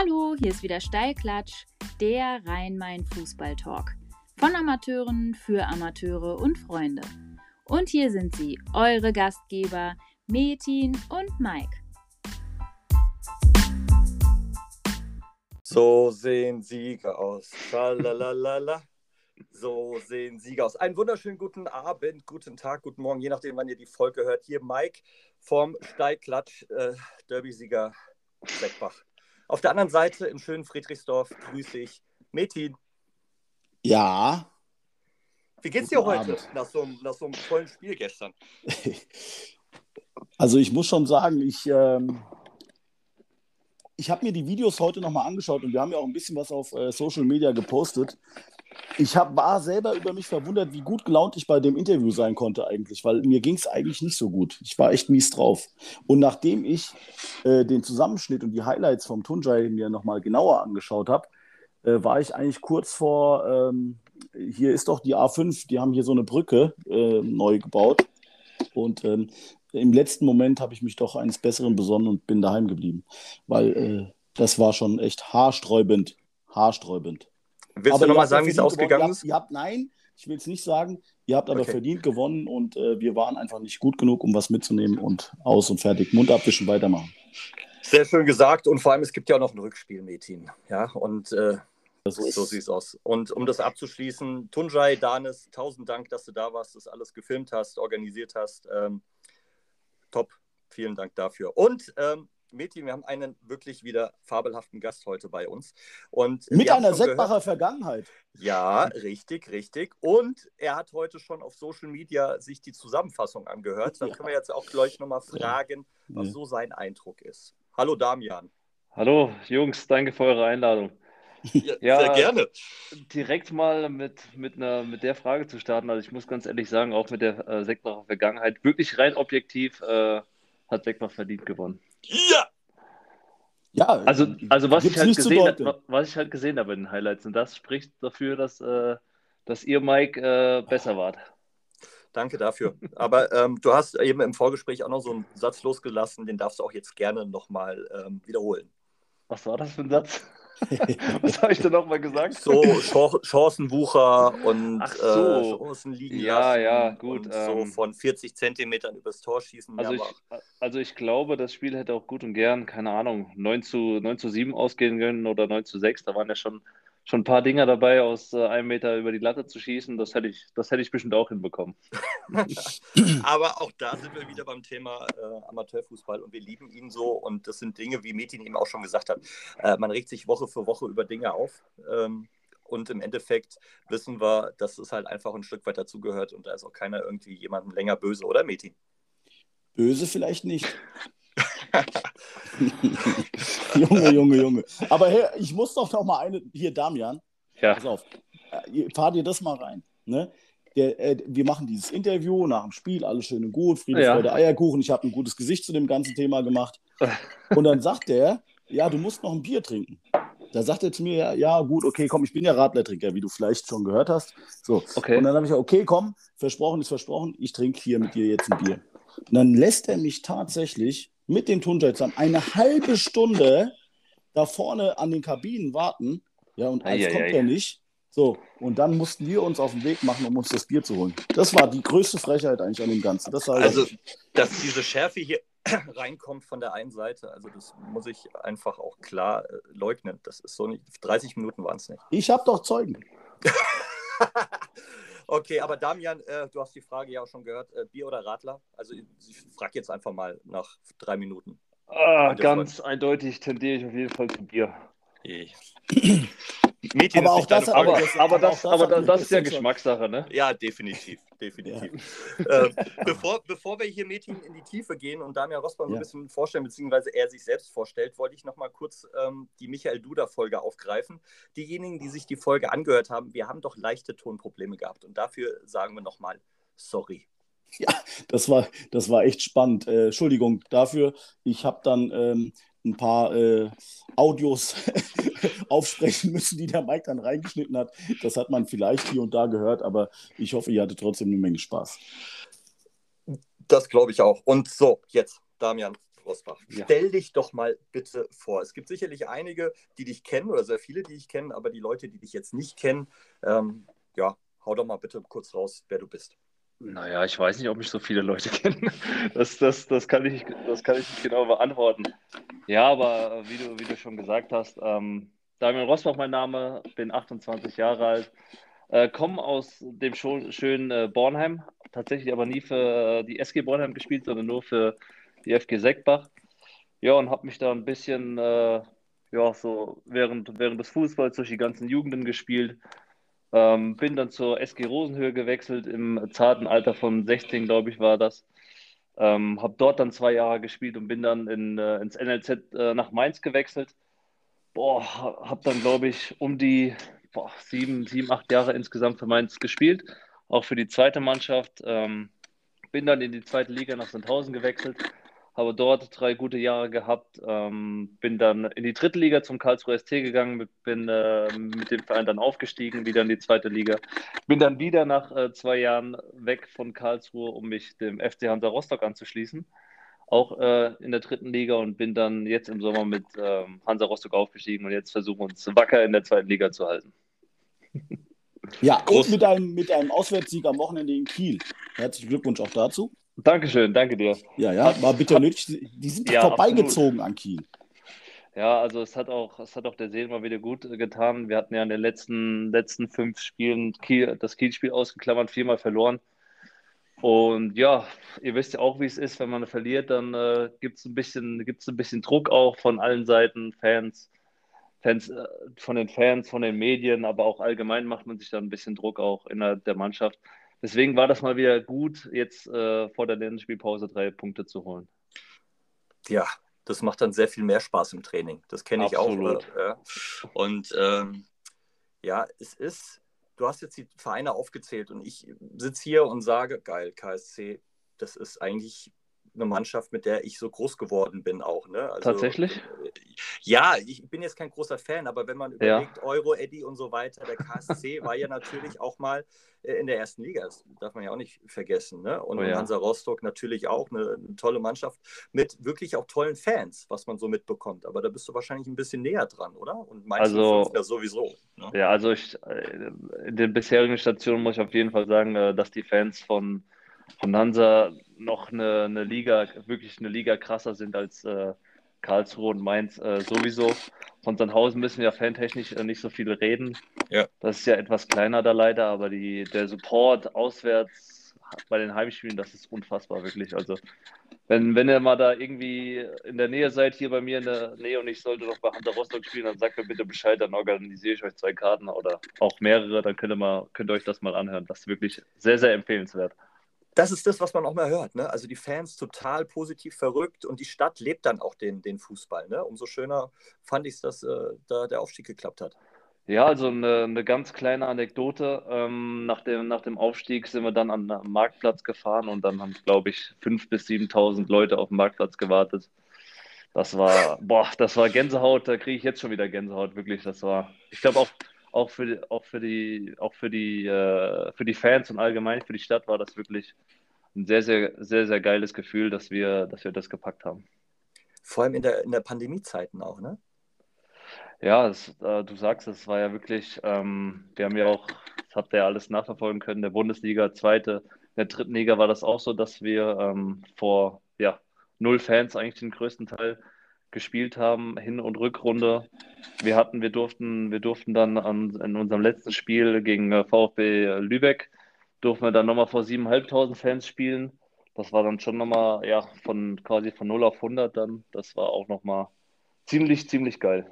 Hallo, hier ist wieder Steilklatsch, der Rhein-Main-Fußball-Talk. Von Amateuren für Amateure und Freunde. Und hier sind sie, eure Gastgeber Metin und Mike. So sehen Sieger aus. Lalalala. So sehen Sieger aus. Einen wunderschönen guten Abend, guten Tag, guten Morgen, je nachdem, wann ihr die Folge hört. Hier Mike vom Steigklatsch, äh, Derby-Sieger Seckbach. Auf der anderen Seite im schönen Friedrichsdorf grüße ich Metin. Ja. Wie geht's dir heute nach so, nach so, einem tollen Spiel gestern? Also ich muss schon sagen, ich, ähm, ich habe mir die Videos heute nochmal angeschaut und wir haben ja auch ein bisschen was auf äh, Social Media gepostet. Ich hab, war selber über mich verwundert, wie gut gelaunt ich bei dem Interview sein konnte eigentlich, weil mir ging es eigentlich nicht so gut. Ich war echt mies drauf. Und nachdem ich äh, den Zusammenschnitt und die Highlights vom Tunjai mir nochmal genauer angeschaut habe, äh, war ich eigentlich kurz vor, ähm, hier ist doch die A5, die haben hier so eine Brücke äh, neu gebaut. Und ähm, im letzten Moment habe ich mich doch eines Besseren besonnen und bin daheim geblieben, weil äh, das war schon echt haarsträubend. Haarsträubend. Willst aber du nochmal sagen, wie es ausgegangen ist? Ihr habt, nein, ich will es nicht sagen. Ihr habt aber okay. verdient gewonnen und äh, wir waren einfach nicht gut genug, um was mitzunehmen und aus und fertig. Mund abwischen, weitermachen. Sehr schön gesagt und vor allem, es gibt ja auch noch ein Rückspiel, Metin. Ja, und äh, so, so sieht es aus. Und um das abzuschließen, Tunjai, Danis, tausend Dank, dass du da warst, das alles gefilmt hast, organisiert hast. Ähm, top, vielen Dank dafür. Und ähm, Meti, wir haben einen wirklich wieder fabelhaften Gast heute bei uns. Und Mit einer Seckbacher Vergangenheit. Ja, richtig, richtig. Und er hat heute schon auf Social Media sich die Zusammenfassung angehört. Dann ja. können wir jetzt auch gleich nochmal fragen, ja. was so sein Eindruck ist. Hallo Damian. Hallo Jungs, danke für eure Einladung. Ja, ja, sehr gerne. Direkt mal mit, mit, einer, mit der Frage zu starten. Also ich muss ganz ehrlich sagen, auch mit der äh, Seckbacher Vergangenheit, wirklich rein objektiv äh, hat Seckbach verdient gewonnen. Ja! Ja, also, also was, ich halt gesehen, was ich halt gesehen habe in den Highlights, und das spricht dafür, dass, äh, dass ihr, Mike, äh, besser wart. Danke dafür. Aber ähm, du hast eben im Vorgespräch auch noch so einen Satz losgelassen, den darfst du auch jetzt gerne nochmal ähm, wiederholen. Was war das für ein Satz? Was habe ich denn nochmal gesagt? So Chancenwucher und Ach so. äh, Chancen liegen ja. Ja, gut. Und so ähm, von 40 Zentimetern übers Tor schießen. Also ich, also ich glaube, das Spiel hätte auch gut und gern, keine Ahnung, 9 zu, 9 zu 7 ausgehen können oder 9 zu 6. Da waren ja schon schon ein paar Dinger dabei, aus äh, einem Meter über die Latte zu schießen. Das hätte ich, das hätte ich bestimmt auch hinbekommen. Aber auch da sind wir wieder beim Thema äh, Amateurfußball und wir lieben ihn so. Und das sind Dinge, wie Metin eben auch schon gesagt hat. Äh, man regt sich Woche für Woche über Dinge auf. Ähm, und im Endeffekt wissen wir, dass es halt einfach ein Stück weit dazugehört und da ist auch keiner irgendwie jemandem länger böse, oder Metin? Böse vielleicht nicht. Junge, Junge, Junge. Aber hey, ich muss doch noch mal eine. Hier, Damian. Ja. Pass auf. Äh, fahr dir das mal rein. Ne? Der, äh, wir machen dieses Interview nach dem Spiel, alles schön und gut, Friede, ja. Freude, Eierkuchen. Ich habe ein gutes Gesicht zu dem ganzen Thema gemacht. Und dann sagt der, ja, du musst noch ein Bier trinken. Da sagt er zu mir, ja, ja, gut, okay, komm, ich bin ja Radlertrinker, wie du vielleicht schon gehört hast. So. Okay. Und dann habe ich gesagt, okay, komm, versprochen ist versprochen, ich trinke hier mit dir jetzt ein Bier. Und dann lässt er mich tatsächlich mit dem Tunjai zusammen eine halbe Stunde da vorne an den Kabinen warten. Ja, und eins kommt er nicht. So, und dann mussten wir uns auf den Weg machen, um uns das Bier zu holen. Das war die größte Frechheit eigentlich an dem Ganzen. Das also, dass diese Schärfe hier reinkommt von der einen Seite, also das muss ich einfach auch klar äh, leugnen. Das ist so nicht, 30 Minuten waren es nicht. Ich habe doch Zeugen. Okay, aber Damian, äh, du hast die Frage ja auch schon gehört, äh, Bier oder Radler? Also ich, ich frage jetzt einfach mal nach drei Minuten. Ah, ganz Freund. eindeutig tendiere ich auf jeden Fall zu Bier. Mädchen aber auch das, aber, aber, aber, das, aber das, das ist ja Geschmackssache, ne? Ja, definitiv, definitiv. Ja. äh, bevor, bevor wir hier Mädchen in die Tiefe gehen und Damian Rossmann ja. ein bisschen vorstellen, beziehungsweise er sich selbst vorstellt, wollte ich noch mal kurz ähm, die Michael Duda-Folge aufgreifen. Diejenigen, die sich die Folge angehört haben, wir haben doch leichte Tonprobleme gehabt und dafür sagen wir noch mal sorry. Ja, das war, das war echt spannend. Äh, Entschuldigung dafür. Ich habe dann ähm, ein paar äh, Audios aufsprechen müssen, die der Mike dann reingeschnitten hat. Das hat man vielleicht hier und da gehört, aber ich hoffe, ihr hattet trotzdem eine Menge Spaß. Das glaube ich auch. Und so, jetzt, Damian, Rosbach, ja. stell dich doch mal bitte vor. Es gibt sicherlich einige, die dich kennen oder sehr viele, die dich kennen, aber die Leute, die dich jetzt nicht kennen, ähm, ja, hau doch mal bitte kurz raus, wer du bist. Naja, ich weiß nicht, ob mich so viele Leute kennen. Das, das, das, kann, ich, das kann ich nicht genau beantworten. Ja, aber wie du, wie du schon gesagt hast, ähm, Damian Rosbach mein Name, bin 28 Jahre alt, äh, komme aus dem schönen äh, Bornheim, tatsächlich aber nie für äh, die SG Bornheim gespielt, sondern nur für die FG Seckbach. Ja, und habe mich da ein bisschen, äh, ja, so während, während des Fußballs durch die ganzen Jugenden gespielt. Ähm, bin dann zur SG Rosenhöhe gewechselt, im zarten Alter von 16, glaube ich, war das. Ähm, habe dort dann zwei Jahre gespielt und bin dann in, äh, ins NLZ äh, nach Mainz gewechselt. Boah, habe dann, glaube ich, um die boah, sieben, sieben, acht Jahre insgesamt für Mainz gespielt, auch für die zweite Mannschaft. Ähm, bin dann in die zweite Liga nach Sandhausen gewechselt, habe dort drei gute Jahre gehabt, ähm, bin dann in die dritte Liga zum Karlsruhe ST gegangen, bin äh, mit dem Verein dann aufgestiegen, wieder in die zweite Liga, bin dann wieder nach äh, zwei Jahren weg von Karlsruhe, um mich dem FC Hansa Rostock anzuschließen, auch äh, in der dritten Liga und bin dann jetzt im Sommer mit ähm, Hansa Rostock aufgestiegen und jetzt versuchen uns wacker in der zweiten Liga zu halten. Ja, Groß. und mit einem, mit einem Auswärtssieg am Wochenende in Kiel. Herzlichen Glückwunsch auch dazu. Dankeschön, danke dir. Ja, ja, war bitter nötig. Die sind ja, vorbeigezogen absolut. an Kiel. Ja, also es hat auch, es hat auch der Seele mal wieder gut getan. Wir hatten ja in den letzten, letzten fünf Spielen Kiel, das Kiel-Spiel ausgeklammert, viermal verloren. Und ja, ihr wisst ja auch, wie es ist, wenn man verliert, dann äh, gibt es ein, bisschen, ein bisschen Druck auch von allen Seiten, Fans, Fans, äh, von den Fans, von den Medien, aber auch allgemein macht man sich da ein bisschen Druck auch innerhalb der Mannschaft. Deswegen war das mal wieder gut, jetzt äh, vor der Länderspielpause drei Punkte zu holen. Ja, das macht dann sehr viel mehr Spaß im Training. Das kenne ich Absolut. auch. Äh, ja. Und ähm, ja, es ist, du hast jetzt die Vereine aufgezählt und ich sitze hier und sage, geil, KSC, das ist eigentlich eine Mannschaft, mit der ich so groß geworden bin auch. Ne? Also, Tatsächlich? Äh, ja, ich bin jetzt kein großer Fan, aber wenn man überlegt, ja. Euro, Eddy und so weiter, der KSC war ja natürlich auch mal äh, in der ersten Liga. Das darf man ja auch nicht vergessen. Ne? Und oh ja. Hansa Rostock natürlich auch eine, eine, tolle Mannschaft mit wirklich auch tollen Fans, was man so mitbekommt. Aber da bist du wahrscheinlich ein bisschen näher dran, oder? Und meinst also, ja sowieso. Ne? Ja, also ich, äh, in den bisherigen Stationen muss ich auf jeden Fall sagen, dass die Fans von von Hansa noch eine, eine Liga, wirklich eine Liga krasser sind als äh, Karlsruhe und Mainz äh, sowieso. Von Sandhausen müssen wir ja fantechnisch äh, nicht so viel reden. Ja. Das ist ja etwas kleiner da leider, aber die, der Support auswärts bei den Heimspielen, das ist unfassbar, wirklich. Also, wenn, wenn ihr mal da irgendwie in der Nähe seid, hier bei mir in der Nähe und ich sollte noch bei Hunter Rostock spielen, dann sagt mir bitte Bescheid, dann organisiere ich euch zwei Karten oder auch mehrere, dann könnt ihr, mal, könnt ihr euch das mal anhören. Das ist wirklich sehr, sehr empfehlenswert das ist das, was man auch mal hört. Ne? Also die Fans total positiv verrückt und die Stadt lebt dann auch den, den Fußball. Ne? Umso schöner fand ich es, dass äh, da der Aufstieg geklappt hat. Ja, also eine, eine ganz kleine Anekdote. Ähm, nach, dem, nach dem Aufstieg sind wir dann an den Marktplatz gefahren und dann haben, glaube ich, 5.000 bis 7.000 Leute auf dem Marktplatz gewartet. Das war, boah, das war Gänsehaut, da kriege ich jetzt schon wieder Gänsehaut, wirklich. Das war, ich glaube auch, auch für, auch für die, auch für die, äh, für die Fans und allgemein für die Stadt war das wirklich ein sehr, sehr, sehr, sehr geiles Gefühl, dass wir, dass wir das gepackt haben. Vor allem in der, in der Pandemiezeiten auch, ne? Ja, das, äh, du sagst, es war ja wirklich, ähm, wir haben ja auch, das habt ihr ja alles nachverfolgen können, der Bundesliga, zweite, in der dritten Liga war das auch so, dass wir ähm, vor ja, null Fans eigentlich den größten Teil gespielt haben, Hin- und Rückrunde. Wir hatten, wir durften, wir durften dann an, in unserem letzten Spiel gegen äh, VfB Lübeck, durften wir dann nochmal vor 7.500 Fans spielen. Das war dann schon nochmal, ja, von quasi von 0 auf 100 dann. Das war auch nochmal ziemlich, ziemlich geil.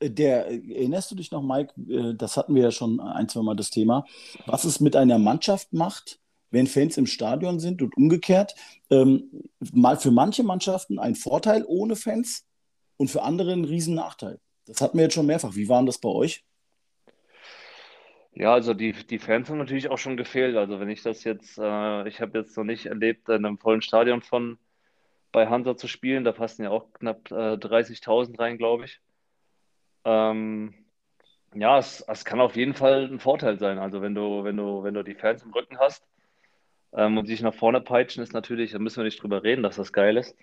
Der, erinnerst du dich noch, Mike? Äh, das hatten wir ja schon ein, zwei Mal das Thema. Was es mit einer Mannschaft macht, wenn Fans im Stadion sind und umgekehrt. Ähm, mal für manche Mannschaften ein Vorteil ohne Fans und für andere ein Riesennachteil. Das hatten wir jetzt schon mehrfach. Wie waren das bei euch? Ja, also die, die Fans haben natürlich auch schon gefehlt. Also wenn ich das jetzt, äh, ich habe jetzt noch nicht erlebt, in einem vollen Stadion von bei Hansa zu spielen. Da passen ja auch knapp äh, 30.000 rein, glaube ich. Ähm, ja, es, es kann auf jeden Fall ein Vorteil sein. Also wenn du, wenn du, wenn du die Fans im Rücken hast, ähm, und dich nach vorne peitschen ist natürlich, da müssen wir nicht drüber reden, dass das geil ist.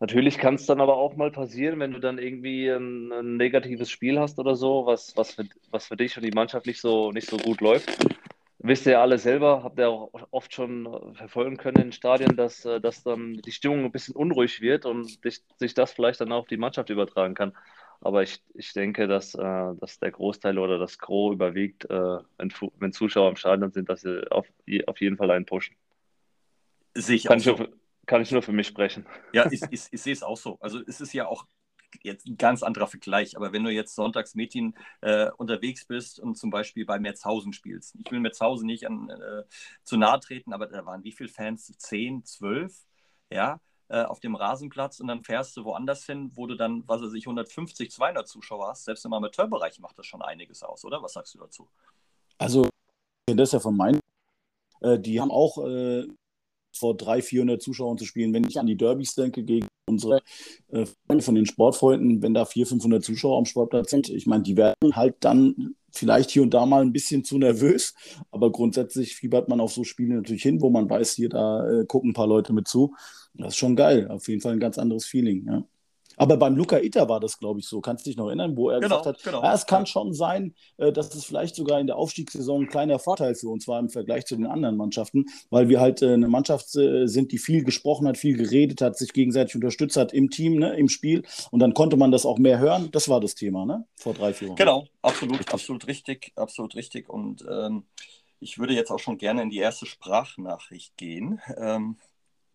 Natürlich kann es dann aber auch mal passieren, wenn du dann irgendwie ein, ein, negatives Spiel hast oder so, was, was, für, was für dich und die Mannschaft nicht so, nicht so gut läuft. Wisst ihr ja alle selber, habt ihr auch oft schon verfolgen können in Stadien, dass, äh, dass dann die Stimmung ein bisschen unruhig wird und sich, sich das vielleicht dann auf die Mannschaft übertragen kann. Aber ich, ich denke, dass, äh, dass der Großteil oder das Gros überwiegt, äh, wenn, wenn, Zuschauer im Stadion sind, dass sie auf, auf jeden Fall einen pushen. Sehe ich kann, ich nur, kann ich nur für mich sprechen. Ja, ich, ich, ich sehe es auch so. Also es ist ja auch jetzt ein ganz anderer Vergleich, aber wenn du jetzt sonntags Metin äh, unterwegs bist und zum Beispiel bei Merzhausen spielst, ich will Merzhausen nicht an, äh, zu nahe treten, aber da waren wie viele Fans? Zehn, zwölf, ja, auf dem Rasenplatz und dann fährst du woanders hin, wo du dann, was weiß ich, 150, 200 Zuschauer hast. Selbst im Amateurbereich macht das schon einiges aus, oder? Was sagst du dazu? Also, das ist ja von meinen, äh, die haben auch äh, vor 300, 400 Zuschauern zu spielen. Wenn ich an die Derbys denke, gegen unsere äh, Freunde von den Sportfreunden, wenn da 400, 500 Zuschauer am Sportplatz sind, ich meine, die werden halt dann vielleicht hier und da mal ein bisschen zu nervös, aber grundsätzlich fiebert man auf so Spiele natürlich hin, wo man weiß, hier da äh, gucken ein paar Leute mit zu. Das ist schon geil, auf jeden Fall ein ganz anderes Feeling. Ja. Aber beim Luca Itter war das, glaube ich, so. Kannst du dich noch erinnern, wo er genau, gesagt hat, genau. ja, es kann schon sein, äh, dass es vielleicht sogar in der Aufstiegssaison ein kleiner Vorteil für uns war im Vergleich zu den anderen Mannschaften, weil wir halt äh, eine Mannschaft äh, sind, die viel gesprochen hat, viel geredet hat, sich gegenseitig unterstützt hat im Team, ne, im Spiel. Und dann konnte man das auch mehr hören. Das war das Thema, ne? Vor drei, vier Wochen. Genau, absolut, richtig. absolut richtig, absolut richtig. Und ähm, ich würde jetzt auch schon gerne in die erste Sprachnachricht gehen. Ähm,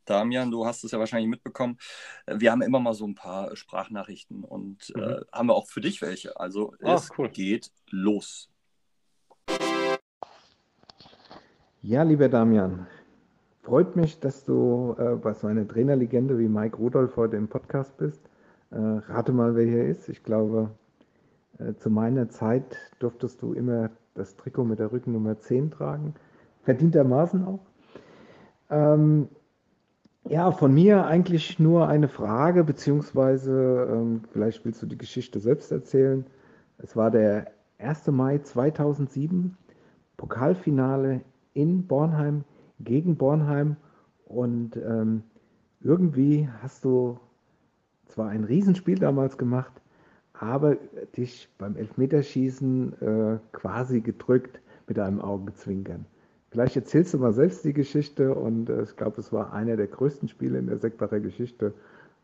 Damian, du hast es ja wahrscheinlich mitbekommen. Äh, wir haben immer mal so ein paar Sprachnachrichten und äh, mhm. äh, haben wir auch für dich welche. Also Ach, es cool. geht los. Ja, lieber Damian, freut mich, dass du äh, bei so einer Trainerlegende wie Mike Rudolph heute im Podcast bist. Äh, rate mal, wer hier ist. Ich glaube, äh, zu meiner Zeit durftest du immer das Trikot mit der Rückennummer 10 tragen. Verdientermaßen auch. Ähm, ja, von mir eigentlich nur eine Frage, beziehungsweise ähm, vielleicht willst du die Geschichte selbst erzählen. Es war der 1. Mai 2007, Pokalfinale in Bornheim gegen Bornheim und ähm, irgendwie hast du zwar ein Riesenspiel damals gemacht, aber dich beim Elfmeterschießen äh, quasi gedrückt mit einem Augenzwinkern. Vielleicht erzählst du mal selbst die Geschichte und äh, ich glaube, es war einer der größten Spiele in der Seckbacher Geschichte.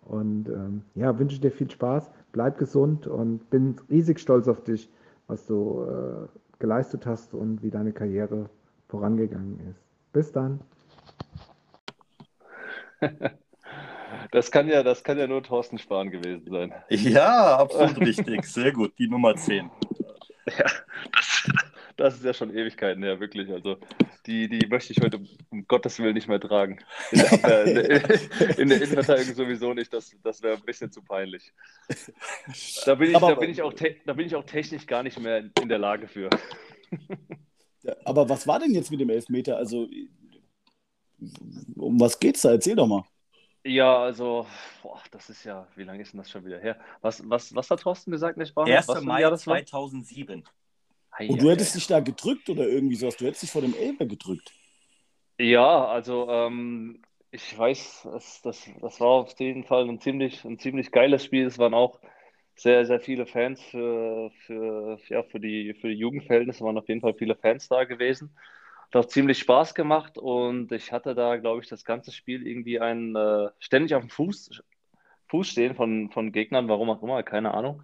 Und ähm, ja, wünsche dir viel Spaß, bleib gesund und bin riesig stolz auf dich, was du äh, geleistet hast und wie deine Karriere vorangegangen ist. Bis dann. Das kann ja, das kann ja nur Thorsten Spahn gewesen sein. Ja, absolut richtig. Sehr gut, die Nummer 10. Ja, das, das ist ja schon Ewigkeiten her, wirklich. Also die, die möchte ich heute um Gottes Willen nicht mehr tragen. In der, in der, in der Innenverteidigung sowieso nicht, das, das wäre ein bisschen zu peinlich. Da bin, ich, aber, da, bin ich auch da bin ich auch technisch gar nicht mehr in der Lage für. Aber was war denn jetzt mit dem Elfmeter? Also, um was geht's da? Erzähl doch mal. Ja, also, boah, das ist ja, wie lange ist denn das schon wieder her? Was, was, was hat Thorsten gesagt, nicht wahr? 1. Mai 2007. Und du hättest dich da gedrückt oder irgendwie sowas? Du hättest dich vor dem Elber gedrückt. Ja, also ähm, ich weiß, das, das, das war auf jeden Fall ein ziemlich, ein ziemlich geiles Spiel. Es waren auch sehr, sehr viele Fans für, für, ja, für, die, für die Jugendverhältnisse, waren auf jeden Fall viele Fans da gewesen. Hat auch ziemlich Spaß gemacht und ich hatte da, glaube ich, das ganze Spiel irgendwie einen äh, ständig auf dem Fuß, Fuß stehen von, von Gegnern, warum auch immer, keine Ahnung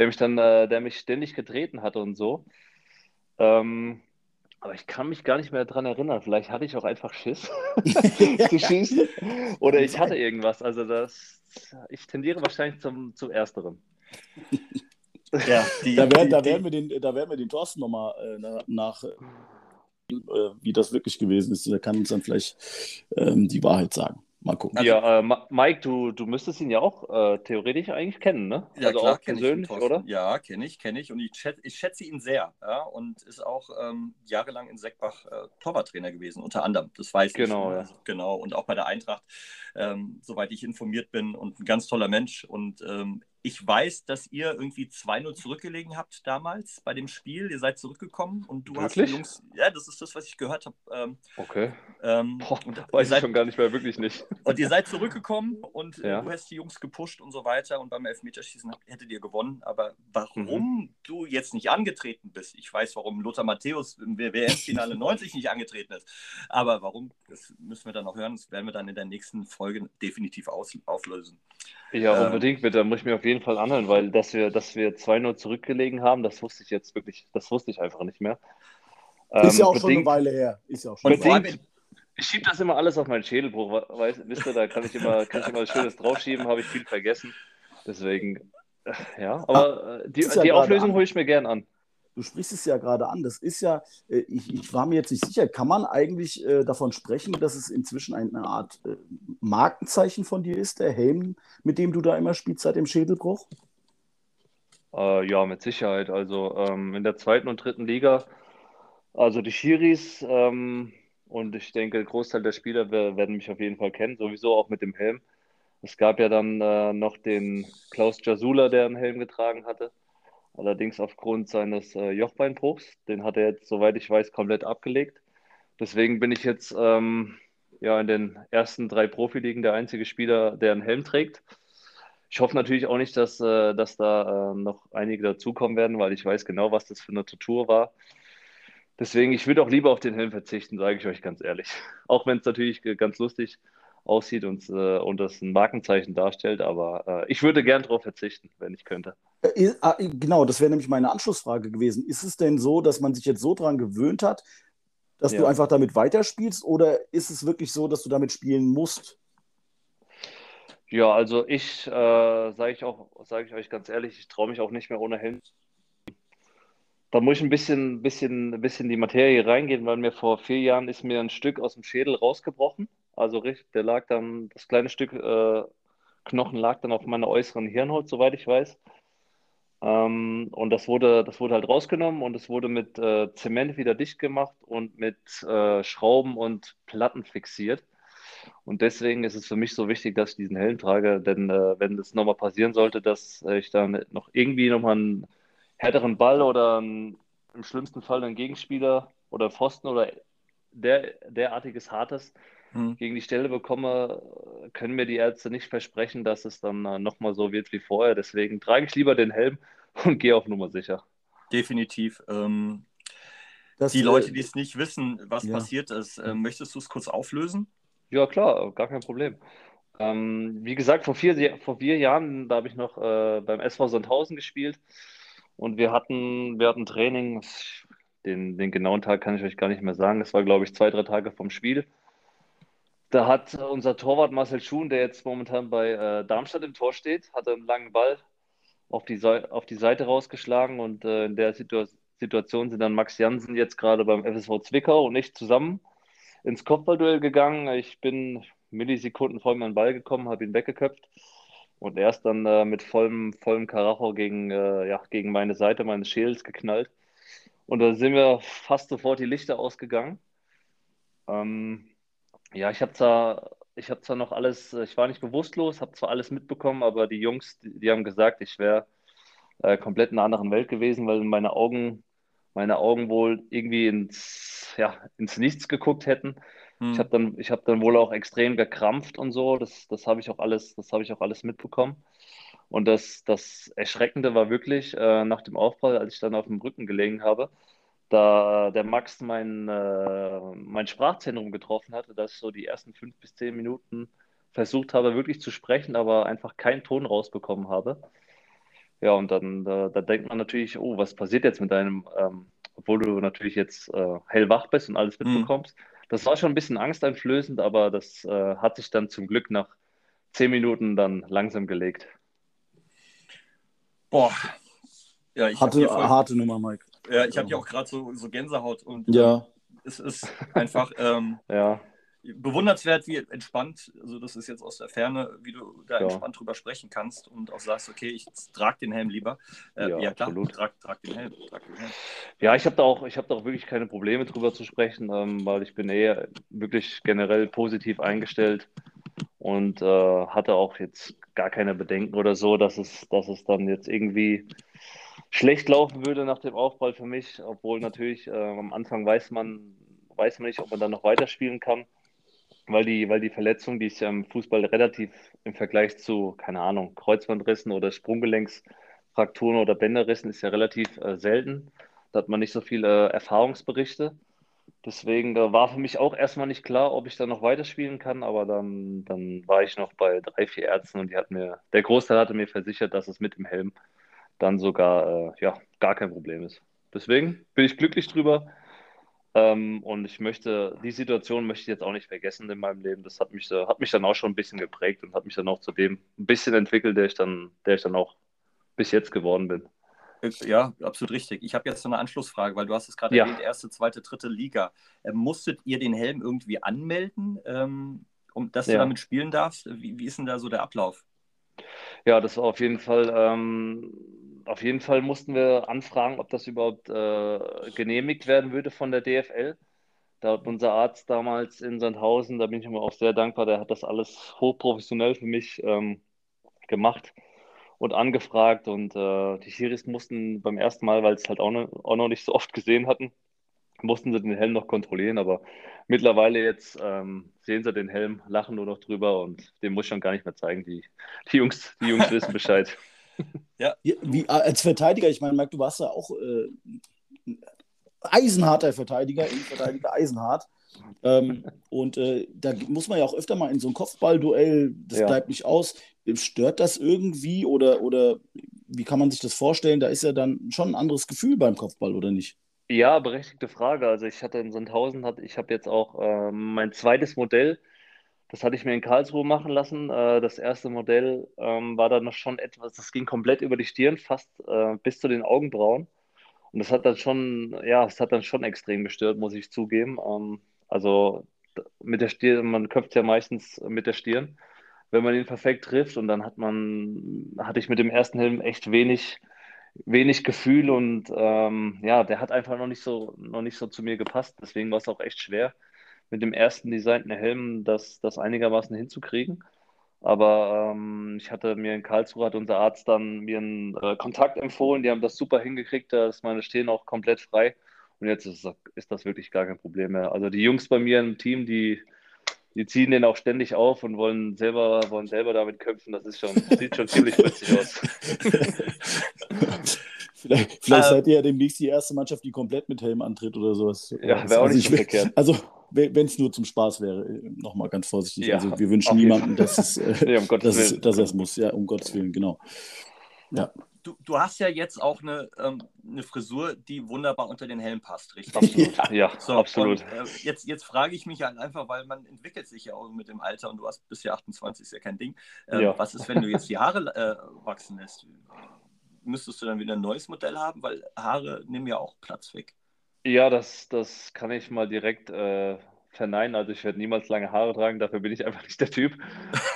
der mich dann, äh, der mich ständig getreten hatte und so. Ähm, aber ich kann mich gar nicht mehr daran erinnern. Vielleicht hatte ich auch einfach Schiss zu schießen. Oder ich hatte irgendwas. Also das, ich tendiere wahrscheinlich zum, zum Ersteren. Ja, die, da, werden, die, da, werden wir den, da werden wir den Thorsten nochmal äh, nach, äh, wie das wirklich gewesen ist. Der kann uns dann vielleicht ähm, die Wahrheit sagen. Mal gucken. Ja, äh, Mike, du, du müsstest ihn ja auch äh, theoretisch eigentlich kennen, ne? Ja, also klar, kenne ich ihn, oder? Ja, kenne ich, kenne ich. Und ich, schätze, ich schätze ihn sehr. Ja? Und ist auch ähm, jahrelang in Seckbach äh, Torwarttrainer gewesen, unter anderem. Das weiß genau, ich. Ja. Also, genau. Und auch bei der Eintracht, ähm, soweit ich informiert bin. Und ein ganz toller Mensch. Und ähm, ich weiß, dass ihr irgendwie 2-0 zurückgelegen habt damals bei dem Spiel. Ihr seid zurückgekommen und du Wirklich? hast die Jungs. Ja, das ist das, was ich gehört habe. Ähm, okay. Ähm, Boah, weiß seid, ich schon gar nicht mehr, wirklich nicht. Und ihr seid zurückgekommen und äh, ja. du hast die Jungs gepusht und so weiter und beim Elfmeterschießen hättet ihr gewonnen. Aber warum mhm. du jetzt nicht angetreten bist, ich weiß, warum Lothar Matthäus im WM-Finale 90 nicht angetreten ist, aber warum, das müssen wir dann noch hören, das werden wir dann in der nächsten Folge definitiv aus, auflösen. Ja, ähm, unbedingt, bitte. Da muss ich mir auf jeden Fall anhören, weil dass wir, dass wir 2-0 zurückgelegen haben, das wusste ich jetzt wirklich, das wusste ich einfach nicht mehr. Ist ja ähm, auch bedingt, schon eine Weile her. Ist ja auch schon bedingt, ich schiebe das immer alles auf meinen Schädelbruch, weißt, wisst ihr, da kann ich immer, kann ich immer Schönes draufschieben, habe ich viel vergessen. Deswegen, ja, aber ah, die, ja die Auflösung hole ich mir gern an. Du sprichst es ja gerade an. Das ist ja, äh, ich, ich war mir jetzt nicht sicher, kann man eigentlich äh, davon sprechen, dass es inzwischen eine Art äh, Markenzeichen von dir ist, der Helm, mit dem du da immer spielst seit dem Schädelbruch? Äh, ja, mit Sicherheit. Also ähm, in der zweiten und dritten Liga, also die Schiris, ähm, und ich denke, ein Großteil der Spieler werden mich auf jeden Fall kennen, sowieso auch mit dem Helm. Es gab ja dann äh, noch den Klaus Jasula, der einen Helm getragen hatte. Allerdings aufgrund seines äh, Jochbeinbruchs. Den hat er jetzt, soweit ich weiß, komplett abgelegt. Deswegen bin ich jetzt ähm, ja, in den ersten drei Profiligen der einzige Spieler, der einen Helm trägt. Ich hoffe natürlich auch nicht, dass, äh, dass da äh, noch einige dazukommen werden, weil ich weiß genau, was das für eine Tortur war. Deswegen, ich würde auch lieber auf den Helm verzichten, sage ich euch ganz ehrlich. Auch wenn es natürlich ganz lustig aussieht und, äh, und das ein Markenzeichen darstellt, aber äh, ich würde gern darauf verzichten, wenn ich könnte. Äh, ah, genau, das wäre nämlich meine Anschlussfrage gewesen. Ist es denn so, dass man sich jetzt so dran gewöhnt hat, dass ja. du einfach damit weiterspielst oder ist es wirklich so, dass du damit spielen musst? Ja, also ich äh, sage ich auch, sage ich euch ganz ehrlich, ich traue mich auch nicht mehr ohne Helm da muss ich ein bisschen, bisschen, bisschen die Materie reingehen, weil mir vor vier Jahren ist mir ein Stück aus dem Schädel rausgebrochen. Also richtig, der lag dann, das kleine Stück äh, Knochen lag dann auf meiner äußeren Hirnhaut, soweit ich weiß. Ähm, und das wurde, das wurde halt rausgenommen und es wurde mit äh, Zement wieder dicht gemacht und mit äh, Schrauben und Platten fixiert. Und deswegen ist es für mich so wichtig, dass ich diesen Helm trage, denn äh, wenn das nochmal passieren sollte, dass ich dann noch irgendwie nochmal einen härteren Ball oder einen, im schlimmsten Fall einen Gegenspieler oder Pfosten oder der, derartiges Hartes hm. gegen die Stelle bekomme, können mir die Ärzte nicht versprechen, dass es dann äh, nochmal so wird wie vorher. Deswegen trage ich lieber den Helm und gehe auf Nummer sicher. Definitiv. Ähm, das, die Leute, die es nicht wissen, was ja. passiert ist, äh, möchtest du es kurz auflösen? Ja, klar, gar kein Problem. Ähm, wie gesagt, vor vier, vor vier Jahren, da habe ich noch äh, beim SV Sandhausen gespielt. Und wir hatten, wir hatten Training, den, den genauen Tag kann ich euch gar nicht mehr sagen. Das war, glaube ich, zwei, drei Tage vom Spiel. Da hat unser Torwart Marcel Schuhn, der jetzt momentan bei äh, Darmstadt im Tor steht, hat einen langen Ball auf die, auf die Seite rausgeschlagen und äh, in der Situ Situation sind dann Max Jansen jetzt gerade beim FSV Zwickau und ich zusammen ins Kopfballduell gegangen. Ich bin Millisekunden vor ihm an den Ball gekommen, habe ihn weggeköpft und er ist dann äh, mit vollem, vollem Karacho gegen, äh, ja, gegen meine Seite meines Schädels geknallt. Und da sind wir fast sofort die Lichter ausgegangen. Ähm, ja, ich habe zwar, ich habe zwar noch alles, ich war nicht bewusstlos, habe zwar alles mitbekommen, aber die Jungs, die, die haben gesagt, ich wäre äh, komplett in einer anderen Welt gewesen, weil meine Augen, meine Augen wohl irgendwie ins, ja, ins Nichts geguckt hätten. Hm. Ich habe dann, hab dann wohl auch extrem gekrampft und so. Das, das habe ich auch alles, das habe ich auch alles mitbekommen. Und das, das Erschreckende war wirklich äh, nach dem Aufprall, als ich dann auf dem Rücken gelegen habe, da der Max mein, äh, mein Sprachzentrum getroffen hatte, dass ich so die ersten fünf bis zehn Minuten versucht habe, wirklich zu sprechen, aber einfach keinen Ton rausbekommen habe. Ja, und dann da, da denkt man natürlich, oh, was passiert jetzt mit deinem, ähm, obwohl du natürlich jetzt äh, hellwach bist und alles hm. mitbekommst. Mhm das war schon ein bisschen angsteinflößend, aber das äh, hat sich dann zum Glück nach zehn Minuten dann langsam gelegt. Boah. Ja, ich harte, voll, harte Nummer, Mike. Ja, ich habe ja auch gerade so, so Gänsehaut und ja. es ist einfach ähm, ja bewundernswert, wie entspannt, also das ist jetzt aus der Ferne, wie du da ja. entspannt drüber sprechen kannst und auch sagst, okay, ich trage den Helm lieber. Äh, ja, ja, klar, trag, trag, den Helm, trag den Helm. Ja, ich habe da, auch, hab da auch wirklich keine Probleme drüber zu sprechen, ähm, weil ich bin eher wirklich generell positiv eingestellt und äh, hatte auch jetzt gar keine Bedenken oder so, dass es, dass es dann jetzt irgendwie schlecht laufen würde nach dem Aufprall für mich, obwohl natürlich äh, am Anfang weiß man, weiß man nicht, ob man dann noch weiterspielen kann, weil die, weil die Verletzung, die ist ja im Fußball relativ im Vergleich zu, keine Ahnung, Kreuzbandrissen oder Sprunggelenksfrakturen oder Bänderrissen ist ja relativ äh, selten. Da hat man nicht so viele äh, Erfahrungsberichte. Deswegen war für mich auch erstmal nicht klar, ob ich da noch weiterspielen kann, aber dann, dann war ich noch bei drei, vier Ärzten und die hat mir, der Großteil hatte mir versichert, dass es mit dem Helm dann sogar äh, ja, gar kein Problem ist. Deswegen bin ich glücklich drüber. Ähm, und ich möchte, die Situation möchte ich jetzt auch nicht vergessen in meinem Leben. Das hat mich, äh, hat mich dann auch schon ein bisschen geprägt und hat mich dann auch zu dem ein bisschen entwickelt, der ich dann, der ich dann auch bis jetzt geworden bin. Ja, absolut richtig. Ich habe jetzt noch eine Anschlussfrage, weil du hast es gerade ja. erwähnt, erste, zweite, dritte Liga. Ähm, musstet ihr den Helm irgendwie anmelden, ähm, um dass ja. du damit spielen darfst? Wie, wie, ist denn da so der Ablauf? Ja, das war auf jeden Fall, ähm, auf jeden Fall mussten wir anfragen, ob das überhaupt äh, genehmigt werden würde von der DFL. Da hat unser Arzt damals in Sandhausen, da bin ich immer auch sehr dankbar, der hat das alles hochprofessionell für mich ähm, gemacht und angefragt und äh, die Schiris mussten beim ersten Mal, weil es halt auch, ne, auch, noch nicht so oft gesehen hatten, mussten sie den Helm noch kontrollieren, aber mittlerweile jetzt ähm, sehen sie den Helm, lachen nur noch drüber und dem muss ich schon gar nicht mehr zeigen. Die, die Jungs, die Jungs wissen Bescheid. Ja. Wie, als Verteidiger, ich meine, Marc, du warst ja auch äh, eisenharter Verteidiger, Innenverteidiger eisenhart. Ähm, und äh, da muss man ja auch öfter mal in so ein Kopfballduell, das ja. bleibt nicht aus. Stört das irgendwie oder, oder wie kann man sich das vorstellen? Da ist ja dann schon ein anderes Gefühl beim Kopfball, oder nicht? Ja, berechtigte Frage. Also ich hatte in Sandhausen, ich habe jetzt auch äh, mein zweites Modell, das hatte ich mir in Karlsruhe machen lassen. Äh, das erste Modell ähm, war dann noch schon etwas, das ging komplett über die Stirn, fast äh, bis zu den Augenbrauen. Und das hat dann schon, ja, es hat dann schon extrem gestört, muss ich zugeben. Ähm, also mit der Stirn, man köpft ja meistens mit der Stirn, wenn man ihn perfekt trifft. Und dann hat man, hatte ich mit dem ersten Helm echt wenig, wenig Gefühl und ähm, ja, der hat einfach noch nicht so, noch nicht so zu mir gepasst. Deswegen war es auch echt schwer, mit dem ersten designten Helm das, das einigermaßen hinzukriegen. Aber ähm, ich hatte mir in Karlsruhe, hat unser Arzt dann mir einen äh, Kontakt empfohlen. Die haben das super hingekriegt, da ist meine Stirn auch komplett frei. Und jetzt ist, ist das wirklich gar kein Problem mehr. Also die Jungs bei mir im Team, die, die ziehen den auch ständig auf und wollen selber, wollen selber damit kämpfen. Das ist schon, sieht schon ziemlich witzig aus. vielleicht, vielleicht äh, seid ihr ja demnächst die erste Mannschaft, die komplett mit Helm antritt oder sowas. Ja, wäre auch also nicht verkehrt. Also, wenn es nur zum Spaß wäre, nochmal ganz vorsichtig. Ja, also, wir wünschen niemandem, dass es, äh, nee, um dass, es, dass es muss. Ja, um Gottes Willen, genau. Ja du, du hast ja jetzt auch eine, ähm, eine Frisur, die wunderbar unter den Helm passt, richtig? Absolut. Ja, ja so, absolut. Und, äh, jetzt, jetzt frage ich mich halt einfach, weil man entwickelt sich ja auch mit dem Alter und du hast bis ja 28, ist ja kein Ding. Äh, ja. Was ist, wenn du jetzt die Haare äh, wachsen lässt? Müsstest du dann wieder ein neues Modell haben? Weil Haare nehmen ja auch Platz weg. Ja, das, das kann ich mal direkt äh, verneinen. Also ich werde niemals lange Haare tragen, dafür bin ich einfach nicht der Typ.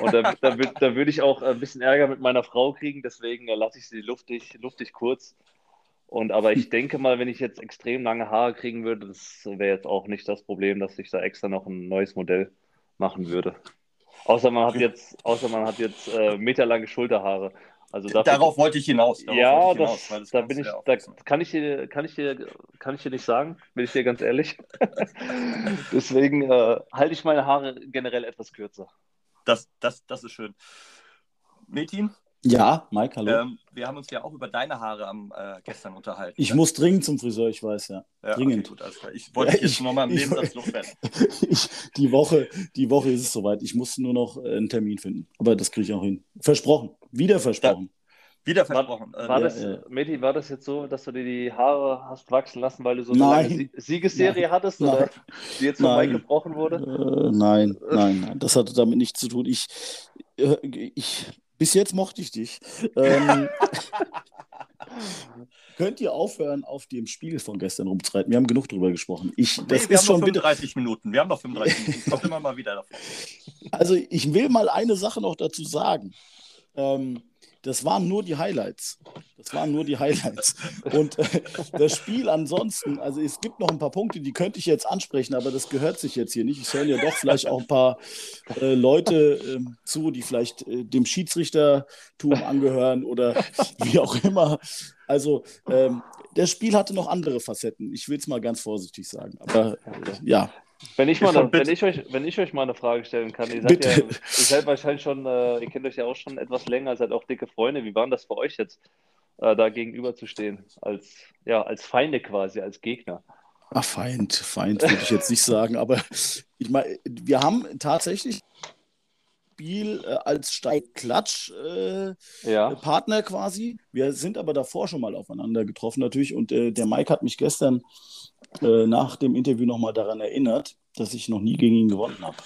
Und da, da, da würde ich auch ein bisschen Ärger mit meiner Frau kriegen, deswegen äh, lasse ich sie luftig, luftig kurz. Und aber ich denke mal, wenn ich jetzt extrem lange Haare kriegen würde, das wäre jetzt auch nicht das Problem, dass ich da extra noch ein neues Modell machen würde. Außer man hat jetzt, außer man hat jetzt äh, meterlange Schulterhaare. Also darauf wollte ich hinaus. ja, ich hinaus, das, das da bin ich, da kann ich dir, kann ich dir, kann ich dir nicht sagen, bin ich dir ganz ehrlich. Deswegen äh, halte ich meine Haare generell etwas kürzer. Das, das, das ist schön. Metin? Ja, Mike, hallo. Ähm, wir haben uns ja auch über deine Haare am, äh, gestern unterhalten. Ich ne? muss dringend zum Friseur, ich weiß, ja. ja dringend. Okay, gut, ich wollte ja, jetzt nochmal im Nebensatz loswerden. die, Woche, die Woche ist es soweit. Ich muss nur noch äh, einen Termin finden. Aber das kriege ich auch hin. Versprochen. Wieder versprochen. Da, wieder versprochen. War, war das, ja, Meti, war das jetzt so, dass du dir die Haare hast wachsen lassen, weil du so eine nein. Siegesserie nein. hattest oder nein. die jetzt von Mike gebrochen wurde? Äh, nein, nein, nein. Das hatte damit nichts zu tun. Ich, äh, ich, bis jetzt mochte ich dich. Ähm, könnt ihr aufhören, auf dem Spiel von gestern rumzureiten? Wir haben genug drüber gesprochen. Ich, das nee, wir ist haben schon noch 35 Minuten. Wir haben noch 35 Minuten. Kommt immer mal wieder davon. Also, ich will mal eine Sache noch dazu sagen. Ähm, das waren nur die Highlights. Das waren nur die Highlights. Und äh, das Spiel ansonsten, also es gibt noch ein paar Punkte, die könnte ich jetzt ansprechen, aber das gehört sich jetzt hier nicht. Es hören ja doch vielleicht auch ein paar äh, Leute äh, zu, die vielleicht äh, dem Schiedsrichtertum angehören oder wie auch immer. Also ähm, das Spiel hatte noch andere Facetten. Ich will es mal ganz vorsichtig sagen. Aber ja. Wenn ich, mal eine, wenn, ich euch, wenn ich euch mal eine Frage stellen kann, ihr seid, ja, ihr seid wahrscheinlich schon, äh, ihr kennt euch ja auch schon etwas länger, seid auch dicke Freunde. Wie war das für euch jetzt, äh, da gegenüber zu stehen? Als, ja, als Feinde quasi, als Gegner? Ach, Feind, Feind würde ich jetzt nicht sagen, aber ich meine, wir haben tatsächlich Spiel äh, als Steigklatsch-Partner äh, ja. quasi. Wir sind aber davor schon mal aufeinander getroffen natürlich und äh, der Mike hat mich gestern äh, nach dem Interview nochmal daran erinnert, dass ich noch nie gegen ihn gewonnen habe.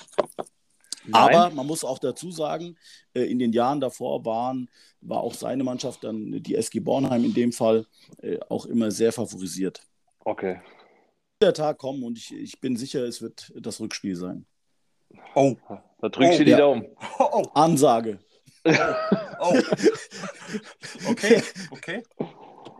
Aber man muss auch dazu sagen, äh, in den Jahren davor waren, war auch seine Mannschaft, dann die SG Bornheim in dem Fall, äh, auch immer sehr favorisiert. Okay. Der Tag kommen und ich, ich bin sicher, es wird das Rückspiel sein. Oh. Da drückst oh, du die ja. Daumen. Oh, oh. Ansage. Oh. oh. Okay, okay.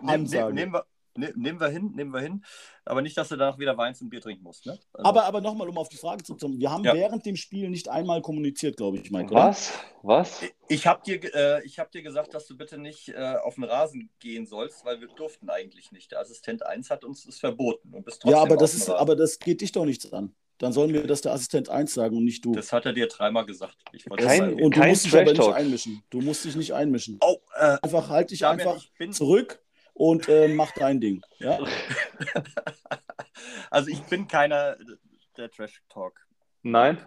Ansage. Nehmen wir, ne, nehmen wir hin, nehmen wir hin. Aber nicht, dass du danach wieder weinst und Bier trinken musst. Ne? Also. Aber, aber nochmal, um auf die Frage zu kommen. Wir haben ja. während dem Spiel nicht einmal kommuniziert, glaube ich, Mike. Was? Was? Ich, habe dir, äh, hab dir gesagt, dass du bitte nicht äh, auf den Rasen gehen sollst, weil wir durften eigentlich nicht. Der Assistent 1 hat uns das verboten. Und bist ja, aber das, ist, aber das geht dich doch nichts an dann sollen wir das der Assistent 1 sagen und nicht du. Das hat er dir dreimal gesagt. Kein, und du musst dich aber nicht einmischen. Du musst dich nicht einmischen. Oh, äh, einfach halt dich Damian, einfach zurück und äh, mach dein Ding. Ja? also ich bin keiner der Trash Talk. Nein?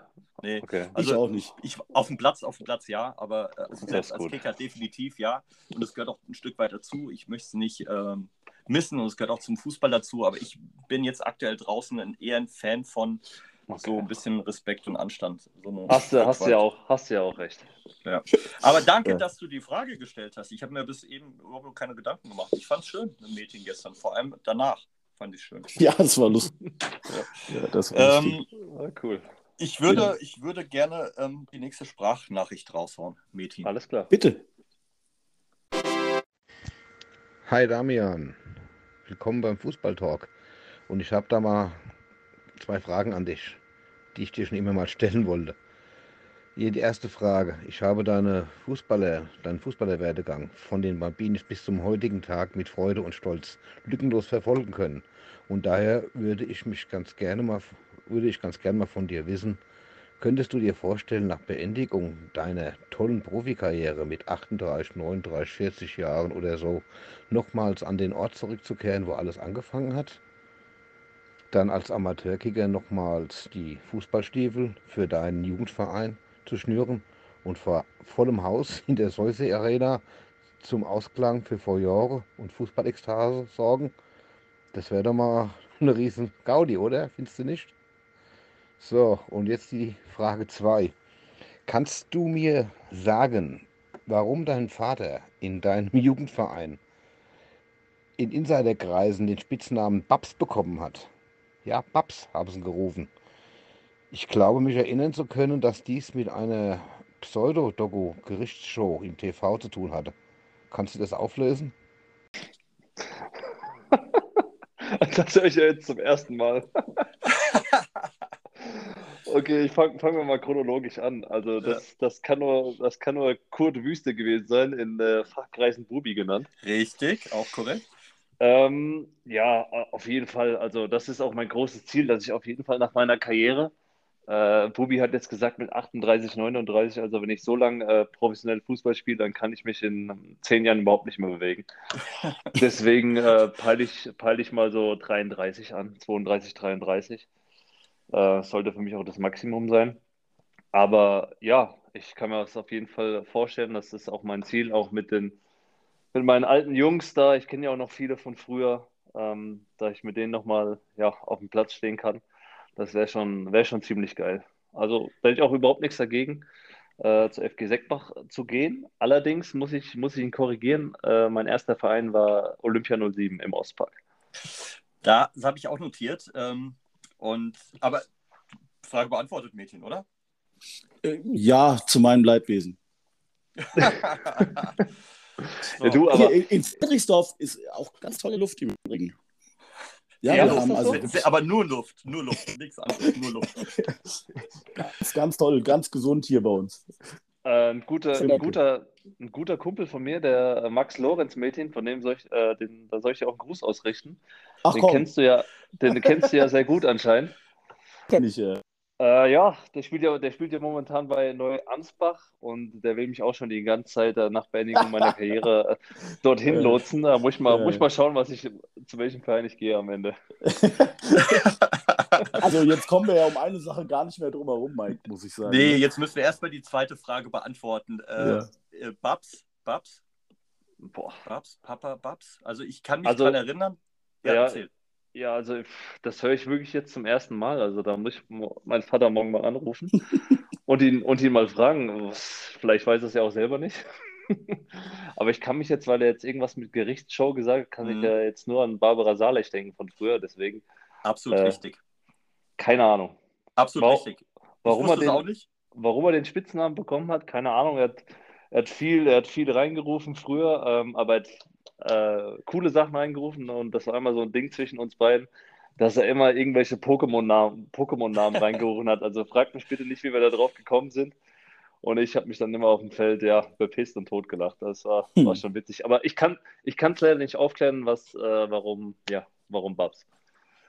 Nee, okay. also ich auch nicht. Ich, auf dem Platz, auf dem Platz ja, aber äh, also selbst als Kicker definitiv ja. Und es gehört auch ein Stück weit dazu. Ich möchte es nicht ähm, missen und es gehört auch zum Fußball dazu, aber ich bin jetzt aktuell draußen eher ein Fan von okay. so ein bisschen Respekt und Anstand. So hast, du, hast, du ja auch, hast du ja auch recht. Ja. Aber danke, ja. dass du die Frage gestellt hast. Ich habe mir bis eben überhaupt keine Gedanken gemacht. Ich fand es schön, ein Meeting gestern, vor allem danach fand ich schön. Ja, das war lustig. ja. ja das war ähm, ah, cool. Ich würde, ich würde gerne ähm, die nächste Sprachnachricht raushauen, Metin. Alles klar. Bitte. Hi Damian, willkommen beim Fußballtalk. Und ich habe da mal zwei Fragen an dich, die ich dir schon immer mal stellen wollte. Hier die erste Frage. Ich habe deine Fußballer, deinen Fußballerwerdegang von den Bambinis bis zum heutigen Tag mit Freude und Stolz lückenlos verfolgen können. Und daher würde ich mich ganz gerne mal, würde ich ganz gerne mal von dir wissen, Könntest du dir vorstellen, nach Beendigung deiner tollen Profikarriere mit 38, 39, 40 Jahren oder so, nochmals an den Ort zurückzukehren, wo alles angefangen hat? Dann als Amateurkicker nochmals die Fußballstiefel für deinen Jugendverein zu schnüren und vor vollem Haus in der Seusee Arena zum Ausklang für Feuillore und Fußballekstase sorgen? Das wäre doch mal eine riesen Gaudi, oder? Findest du nicht? So, und jetzt die Frage 2. Kannst du mir sagen, warum dein Vater in deinem Jugendverein in Insiderkreisen den Spitznamen Babs bekommen hat? Ja, Babs haben sie gerufen. Ich glaube, mich erinnern zu können, dass dies mit einer Pseudo-Doku-Gerichtsshow im TV zu tun hatte. Kannst du das auflösen? das höre ich ja jetzt zum ersten Mal. Okay, ich fange fang mal chronologisch an. Also das, ja. das, kann nur, das kann nur Kurt Wüste gewesen sein, in äh, Fachkreisen Bubi genannt. Richtig, auch korrekt. Ähm, ja, auf jeden Fall. Also das ist auch mein großes Ziel, dass ich auf jeden Fall nach meiner Karriere, äh, Bubi hat jetzt gesagt mit 38, 39, also wenn ich so lange äh, professionell Fußball spiele, dann kann ich mich in zehn Jahren überhaupt nicht mehr bewegen. Deswegen äh, peile ich, peil ich mal so 33 an, 32, 33. Äh, sollte für mich auch das Maximum sein. Aber ja, ich kann mir das auf jeden Fall vorstellen. Das ist auch mein Ziel, auch mit den mit meinen alten Jungs da. Ich kenne ja auch noch viele von früher, ähm, da ich mit denen nochmal ja, auf dem Platz stehen kann. Das wäre schon, wär schon ziemlich geil. Also da hätte ich auch überhaupt nichts dagegen, äh, zur FG Seckbach zu gehen. Allerdings muss ich, muss ich ihn korrigieren. Äh, mein erster Verein war Olympia 07 im Ostpark. Da, das habe ich auch notiert. Ähm, und, aber Frage beantwortet, Mädchen, oder? Äh, ja, zu meinem Leidwesen. so. ja, du, aber... Hier in Friedrichsdorf ist auch ganz tolle Luft im Übrigen. Ja, ja haben also, aber nur Luft, nur Luft, nichts anderes, nur Luft. ganz, ganz toll, ganz gesund hier bei uns. Äh, ein, guter, ein, guter, ein guter Kumpel von mir, der Max Lorenz Mädchen, von dem soll ich, äh, den, da soll ich dir auch einen Gruß ausrichten. Ach, den komm. kennst du ja, den kennst du ja sehr gut anscheinend. Kenn ich ja. Äh, ja, der spielt ja, der spielt ja momentan bei Neu-Ansbach und der will mich auch schon die ganze Zeit äh, nach Beendigung meiner Karriere äh, dorthin lotsen. Da muss ich, mal, ja. muss ich mal schauen, was ich, zu welchem Verein ich gehe am Ende. also jetzt kommen wir ja um eine Sache gar nicht mehr drum herum, Mike, muss ich sagen. Nee, jetzt müssen wir erstmal die zweite Frage beantworten. Äh, ja. Äh, Babs, Babs? Boah. Babs, Papa, Babs? Also ich kann mich also, daran erinnern. Ja, ja. Ja, also das höre ich wirklich jetzt zum ersten Mal. Also da muss ich meinen Vater morgen mal anrufen und ihn, und ihn mal fragen. Vielleicht weiß er es ja auch selber nicht. Aber ich kann mich jetzt, weil er jetzt irgendwas mit Gerichtsshow gesagt hat, kann mhm. ich ja jetzt nur an Barbara Salech denken von früher. Deswegen. Absolut äh, richtig. Keine Ahnung. Absolut War, richtig. Warum er, den, warum er den Spitznamen bekommen hat, keine Ahnung. Er hat, er hat, viel, er hat viel reingerufen früher, ähm, aber er hat äh, coole Sachen eingerufen und das war immer so ein Ding zwischen uns beiden, dass er immer irgendwelche Pokémon-Namen Pokémon reingerufen hat. Also fragt mich bitte nicht, wie wir da drauf gekommen sind. Und ich habe mich dann immer auf dem Feld ja bepisst und totgelacht. Das war, hm. war schon witzig. Aber ich kann ich es leider nicht aufklären, was, äh, warum, ja, warum Babs.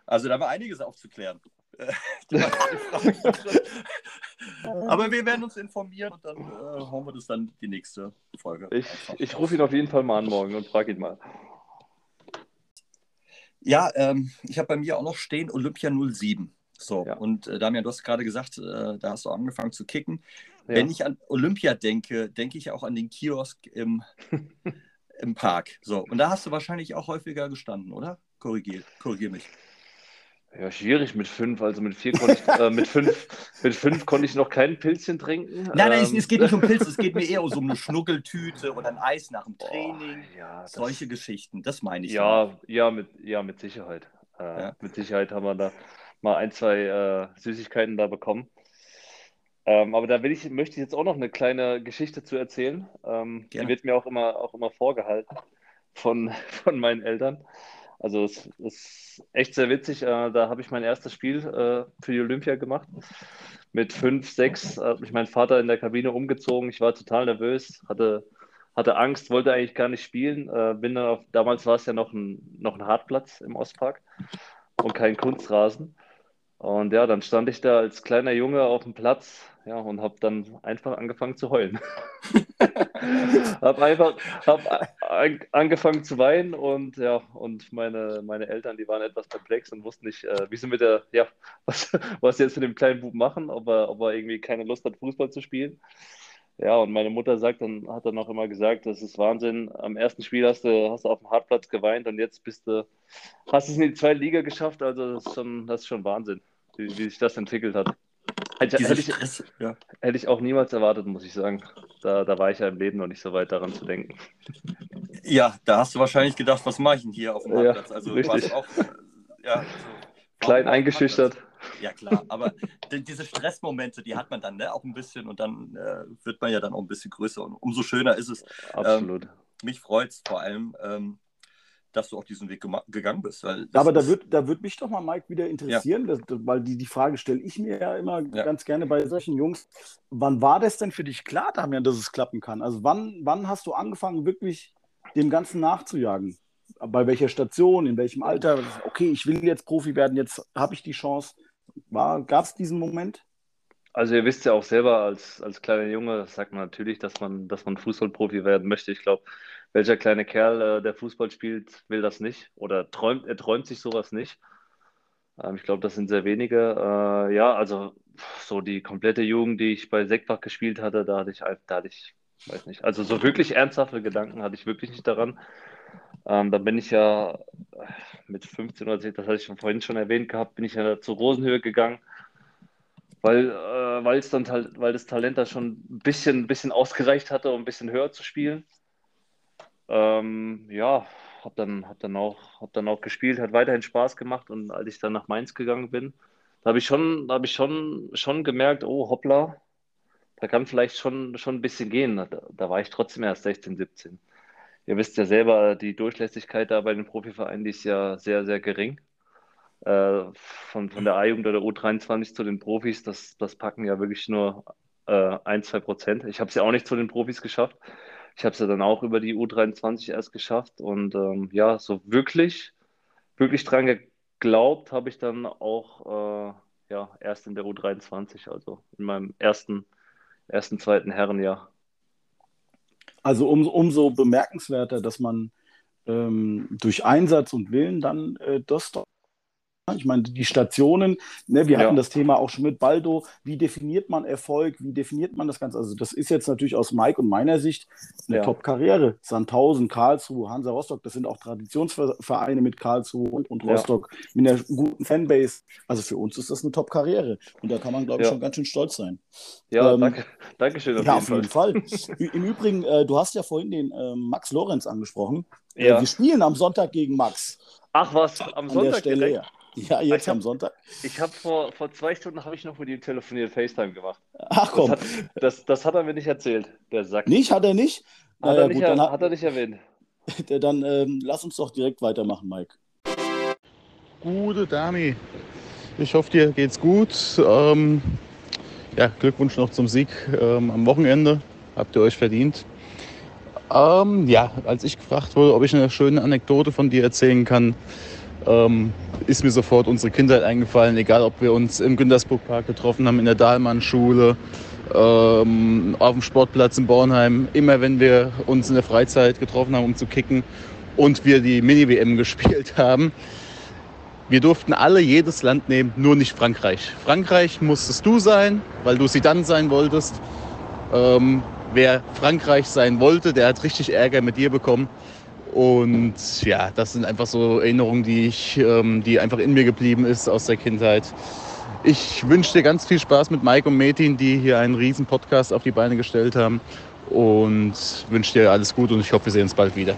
Also da war einiges aufzuklären. Aber wir werden uns informieren und dann äh, hauen wir das dann die nächste Folge. Ich, ich rufe ihn auf jeden Fall mal an morgen und frage ihn mal. Ja, ähm, ich habe bei mir auch noch stehen Olympia 07. So, ja. und äh, Damian, du hast gerade gesagt, äh, da hast du angefangen zu kicken. Ja. Wenn ich an Olympia denke, denke ich auch an den Kiosk im, im Park. So, und da hast du wahrscheinlich auch häufiger gestanden, oder? Korrigier, korrigier mich. Ja, schwierig mit fünf. Also mit vier konnte ich, äh, mit fünf, mit fünf konnte ich noch kein Pilzchen trinken. Nein, nein, ähm, es, geht nicht um Pilze, es geht mir eher um so eine Schnuckeltüte oder ein Eis nach dem Training. Oh, ja, Solche das, Geschichten, das meine ich. Ja, ja, mit, ja, mit Sicherheit. Äh, ja. Mit Sicherheit haben wir da mal ein, zwei äh, Süßigkeiten da bekommen. Ähm, aber da will ich, möchte ich jetzt auch noch eine kleine Geschichte zu erzählen. Ähm, die wird mir auch immer, auch immer vorgehalten von, von meinen Eltern. Also es ist echt sehr witzig. Äh, da habe ich mein erstes Spiel äh, für die Olympia gemacht. Mit fünf, sechs hat mich mein Vater in der Kabine umgezogen. Ich war total nervös, hatte, hatte Angst, wollte eigentlich gar nicht spielen. Äh, bin dann auf, damals war es ja noch ein, noch ein Hartplatz im Ostpark und kein Kunstrasen. Und ja, dann stand ich da als kleiner Junge auf dem Platz ja, und habe dann einfach angefangen zu heulen. habe einfach hab angefangen zu weinen und ja, und meine, meine Eltern, die waren etwas perplex und wussten nicht, äh, wie sie mit der, ja, was, was sie jetzt mit dem kleinen Bub machen, ob er, ob er irgendwie keine Lust hat, Fußball zu spielen. Ja, und meine Mutter sagt dann, hat dann auch immer gesagt, das ist Wahnsinn. Am ersten Spiel hast du, hast du auf dem Hartplatz geweint und jetzt bist du, hast es in die zweite Liga geschafft. Also das ist schon, das ist schon Wahnsinn wie, wie sich das entwickelt hat. Hätte, hätte, ich, Stress, ja. hätte, ich, auch niemals erwartet, muss ich sagen. Da, da war ich ja im Leben noch nicht so weit daran zu denken. Ja, da hast du wahrscheinlich gedacht, was mache ich denn hier auf dem Marktplatz? Ja, also richtig. auch äh, ja, so, klein eingeschüchtert. Ja, klar, aber diese Stressmomente, die hat man dann ne, auch ein bisschen und dann äh, wird man ja dann auch ein bisschen größer und umso schöner ist es. Absolut. Ähm, mich freut es vor allem, ähm, dass du auch diesen Weg gegangen bist. aber da wird, da wird mich doch mal, Mike, wieder interessieren, ja. dass, weil die, die Frage stelle ich mir ja immer ja. ganz gerne bei solchen Jungs. Wann war das denn für dich klar, Damian, dass es klappen kann? Also wann, wann hast du angefangen, wirklich dem Ganzen nachzujagen? Bei welcher Station, in welchem Alter? Okay, ich will jetzt Profi werden, jetzt habe ich die Chance. Gab es diesen Moment? Also ihr wisst ja auch selber als, als kleiner Junge, sagt man natürlich, dass man, dass man Fußballprofi werden möchte. Ich glaube, welcher kleine Kerl, äh, der Fußball spielt, will das nicht oder träumt, er träumt sich sowas nicht. Ähm, ich glaube, das sind sehr wenige. Äh, ja, also so die komplette Jugend, die ich bei Sektbach gespielt hatte, da hatte ich, da hatte ich, weiß nicht, also so wirklich ernsthafte Gedanken hatte ich wirklich nicht daran. Ähm, dann bin ich ja mit 15 oder 10, das hatte ich vorhin schon erwähnt gehabt, bin ich ja zur Rosenhöhe gegangen weil äh, dann weil das Talent da schon ein bisschen, ein bisschen ausgereicht hatte, um ein bisschen höher zu spielen. Ähm, ja, habe dann, hab dann, auch, hab dann auch gespielt, hat weiterhin Spaß gemacht und als ich dann nach Mainz gegangen bin, da habe ich schon, da habe ich schon, schon gemerkt, oh hoppla, da kann vielleicht schon, schon ein bisschen gehen. Da, da war ich trotzdem erst 16, 17. Ihr wisst ja selber, die Durchlässigkeit da bei den Profivereinen, die ist ja sehr, sehr gering äh, von, von der A-Jugend oder U23 zu den Profis, das, das packen ja wirklich nur äh, ein, zwei Prozent. Ich habe es ja auch nicht zu den Profis geschafft. Ich habe es ja dann auch über die U23 erst geschafft. Und ähm, ja, so wirklich, wirklich dran geglaubt habe ich dann auch äh, ja, erst in der U23, also in meinem ersten, ersten zweiten Herrenjahr. Also um, umso bemerkenswerter, dass man ähm, durch Einsatz und Willen dann äh, das doch ich meine, die Stationen, ne, wir ja. hatten das Thema auch schon mit Baldo. Wie definiert man Erfolg? Wie definiert man das Ganze? Also, das ist jetzt natürlich aus Mike und meiner Sicht eine ja. Top-Karriere. Sandhausen, Karlsruhe, Hansa Rostock, das sind auch Traditionsvereine mit Karlsruhe und, und Rostock ja. mit einer guten Fanbase. Also, für uns ist das eine Top-Karriere. Und da kann man, glaube ich, schon ganz schön stolz sein. Ja, ähm, danke. Dankeschön. Auf ja, auf jeden Fall. Fall. Im Übrigen, äh, du hast ja vorhin den äh, Max Lorenz angesprochen. Äh, ja. wir spielen am Sonntag gegen Max. Ach was, am An Sonntag Stelle, direkt? Ja. Ja, jetzt hab, am Sonntag. Ich habe vor, vor zwei Stunden habe ich noch mit ihm telefoniert, FaceTime gemacht. Ach komm. Das hat, das, das hat er mir nicht erzählt, der Sack. Nicht? Hat er nicht? Hat, naja, er, nicht gut, er, hat, er nicht erwähnt. Dann ähm, lass uns doch direkt weitermachen, Mike. Gute Dami. Ich hoffe, dir geht's gut. Ähm, ja, Glückwunsch noch zum Sieg ähm, am Wochenende. Habt ihr euch verdient. Ähm, ja, als ich gefragt wurde, ob ich eine schöne Anekdote von dir erzählen kann, ähm, ist mir sofort unsere Kindheit eingefallen, egal ob wir uns im Güntersburg-Park getroffen haben, in der Dahlmann-Schule, ähm, auf dem Sportplatz in Bornheim, immer wenn wir uns in der Freizeit getroffen haben, um zu kicken und wir die Mini-WM gespielt haben. Wir durften alle jedes Land nehmen, nur nicht Frankreich. Frankreich musstest du sein, weil du sie dann sein wolltest. Ähm, wer Frankreich sein wollte, der hat richtig Ärger mit dir bekommen. Und ja, das sind einfach so Erinnerungen, die ich, ähm, die einfach in mir geblieben ist aus der Kindheit. Ich wünsche dir ganz viel Spaß mit Mike und Metin, die hier einen riesen Podcast auf die Beine gestellt haben. Und wünsche dir alles Gute und ich hoffe, wir sehen uns bald wieder.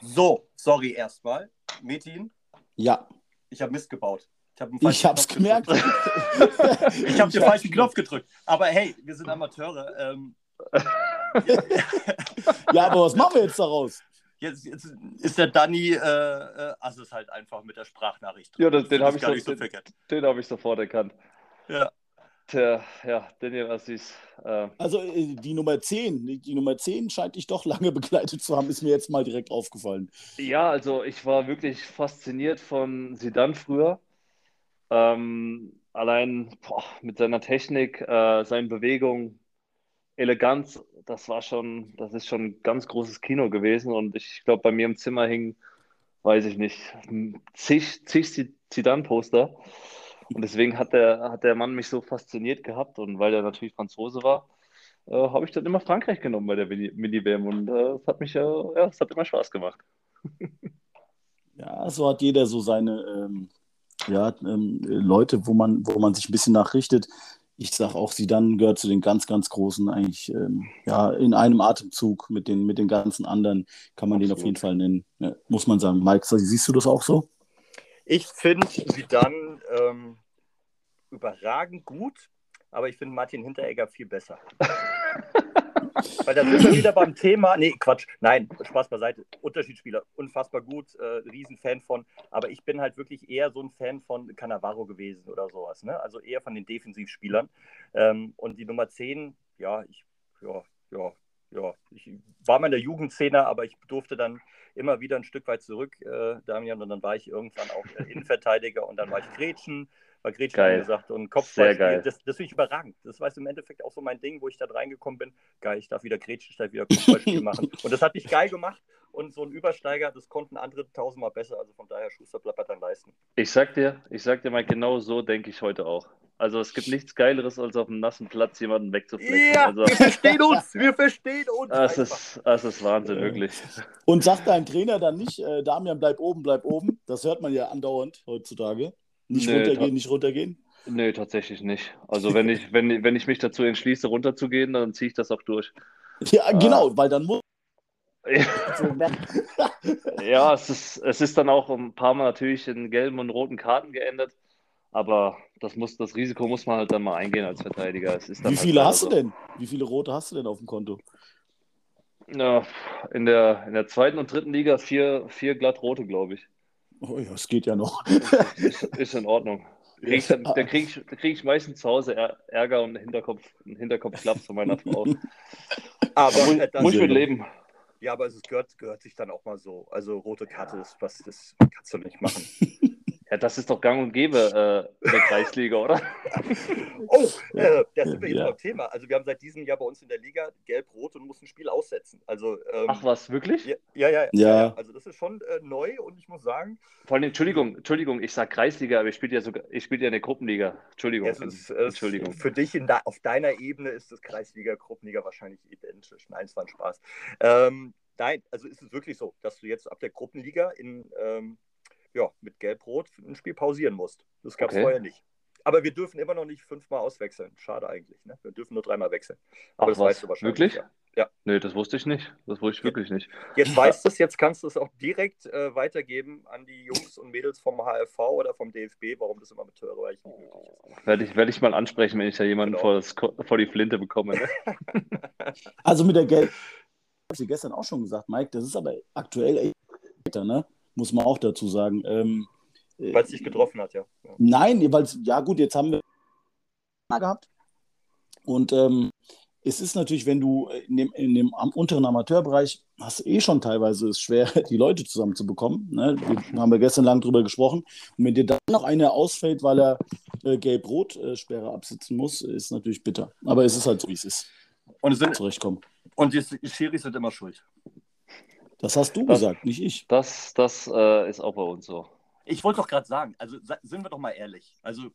So, sorry erstmal. Metin? Ja. Ich habe Mist gebaut. Ich, hab ich hab's Knopf gemerkt. ich habe den falschen Knopf gedrückt. Aber hey, wir sind Amateure. Ähm, ja, aber was machen wir jetzt daraus? Jetzt, jetzt ist der Danny, äh, äh, also ist halt einfach mit der Sprachnachricht drin. Ja, das, den habe ich, so, so den, den hab ich sofort erkannt. Ja. Der, ja, Daniel Assis. Äh. Also äh, die Nummer 10, die Nummer 10 scheint dich doch lange begleitet zu haben, ist mir jetzt mal direkt aufgefallen. Ja, also ich war wirklich fasziniert von Sidan früher. Ähm, allein boah, mit seiner Technik, äh, seinen Bewegungen, Eleganz, das war schon, das ist schon ein ganz großes Kino gewesen und ich glaube, bei mir im Zimmer hing, weiß ich nicht, zig, zig Zidane-Poster und deswegen hat der, hat der Mann mich so fasziniert gehabt und weil er natürlich Franzose war, äh, habe ich dann immer Frankreich genommen bei der Mini-WM und äh, es hat mich ja, ja, es hat immer Spaß gemacht. ja, so hat jeder so seine ähm, ja, ähm, Leute, wo man, wo man sich ein bisschen nachrichtet ich sage auch, sie dann gehört zu den ganz, ganz großen, eigentlich ähm, ja, in einem Atemzug mit den, mit den ganzen anderen, kann man Absolut. den auf jeden Fall nennen. Ja, muss man sagen. Mike, siehst du das auch so? Ich finde sie dann ähm, überragend gut, aber ich finde Martin Hinteregger viel besser. Weil da sind wir wieder beim Thema. Nee, Quatsch. Nein, Spaß beiseite. Unterschiedsspieler, unfassbar gut, äh, Riesenfan von. Aber ich bin halt wirklich eher so ein Fan von Cannavaro gewesen oder sowas. Ne? Also eher von den Defensivspielern. Ähm, und die Nummer 10, ja, ich, ja, ja, ja. Ich war mal in der Jugendszene, aber ich durfte dann immer wieder ein Stück weit zurück, äh, Damian. Und dann war ich irgendwann auch äh, Innenverteidiger und dann war ich Gretchen bei Gretchen angesagt und Kopfballspiel. Das, das finde ich überragend. Das war im Endeffekt auch so mein Ding, wo ich da reingekommen bin. Geil, ich darf wieder Gretchen, statt wieder Kopfballspiel machen. Und das hat mich geil gemacht. Und so ein Übersteiger, das konnten andere tausendmal besser. Also von daher Schuster bleibt dann leisten. Ich sag dir, ich sag dir mal, genau so denke ich heute auch. Also es gibt nichts Geileres, als auf einem nassen Platz jemanden wegzuflecken. Ja, also, wir verstehen uns, wir verstehen uns. Das ist, das ist Wahnsinn, wirklich. Und sagt dein Trainer dann nicht, äh, Damian, bleib oben, bleib oben. Das hört man ja andauernd heutzutage. Nicht nee, runtergehen, nicht runtergehen? Nee, tatsächlich nicht. Also wenn ich, wenn, wenn ich mich dazu entschließe, runterzugehen, dann ziehe ich das auch durch. Ja, genau, äh, weil dann muss. ja, es ist, es ist dann auch ein paar Mal natürlich in gelben und roten Karten geendet. Aber das, muss, das Risiko muss man halt dann mal eingehen als Verteidiger. Wie halt viele hast so. du denn? Wie viele rote hast du denn auf dem Konto? Ja, in der, in der zweiten und dritten Liga vier, vier glatt rote, glaube ich. Oh ja, es geht ja noch. ist, ist in Ordnung. krieg ich, dann, da kriege ich, krieg ich meistens zu Hause Ärger und einen Hinterkopf, einen Hinterkopfklapp von meiner Frau. Aber muss, das- muss ich mit leben. Ja, aber es gehört, gehört sich dann auch mal so. Also rote Karte ist was, das kannst du nicht machen. Ja, das ist doch gang und gäbe äh, in der Kreisliga, oder? Oh, äh, da sind wir jetzt Ja. beim Thema. Also wir haben seit diesem Jahr bei uns in der Liga gelb-rot und mussten ein Spiel aussetzen. Also ähm, Ach was, wirklich? ja, ja, ja, Ja. Also das ist schon äh, neu und ich muss sagen, Vor allem, Entschuldigung, Entschuldigung, ich sage Kreisliga, aber ich spiele ja sogar, ich spiele ja in der Gruppenliga. Entschuldigung. es ist, es, Entschuldigung. für dich in da, auf deiner Ebene ist das Kreisliga, Gruppenliga wahrscheinlich identisch. Nein, es war ein Spaß. Ähm, nein, also ist es wirklich so, dass du jetzt ab der Gruppenliga in, ähm, ja, mit Gelb-Rot ein Spiel pausieren musst. Das gab es Okay. vorher nicht. Aber wir dürfen immer noch nicht fünfmal auswechseln. Schade eigentlich. Ne? Wir dürfen nur dreimal wechseln. Aber Ach das was, weißt du wahrscheinlich. wirklich? Ja. ja. Nee, das wusste ich nicht. Das wusste ich wirklich nicht. Jetzt weißt du es, jetzt kannst du es auch direkt äh, weitergeben an die Jungs und Mädels vom HFV oder vom DFB, warum das immer mit Hörerreich nicht möglich ist. Werde ich, werde ich mal ansprechen, wenn ich da jemanden Genau. vor, das, vor die Flinte bekomme. Ne? Also mit der Gelb, habe ich dir gestern auch schon gesagt, Mike, das ist aber aktuell echt, weiter, ne? Muss man auch dazu sagen. Ähm, äh, Weil es dich getroffen hat, ja. Nein, weil ja gut, jetzt haben wir gehabt. Und ähm, es ist natürlich, wenn du in dem, in dem am unteren Amateurbereich hast eh schon teilweise es schwer, die Leute zusammenzubekommen. Ne? Wir haben wir gestern lang drüber gesprochen. Und wenn dir dann noch einer ausfällt, weil er äh, Gelb-Rot-Sperre absitzen muss, ist natürlich bitter. Aber es ist halt so, wie es ist. Und, es sind, Zurechtkommen. und die Schiris sind immer schuld. Das hast du Das- gesagt, nicht ich. Das, das äh, ist auch bei uns so. Ich wollte doch gerade sagen, also sind wir doch mal ehrlich. Also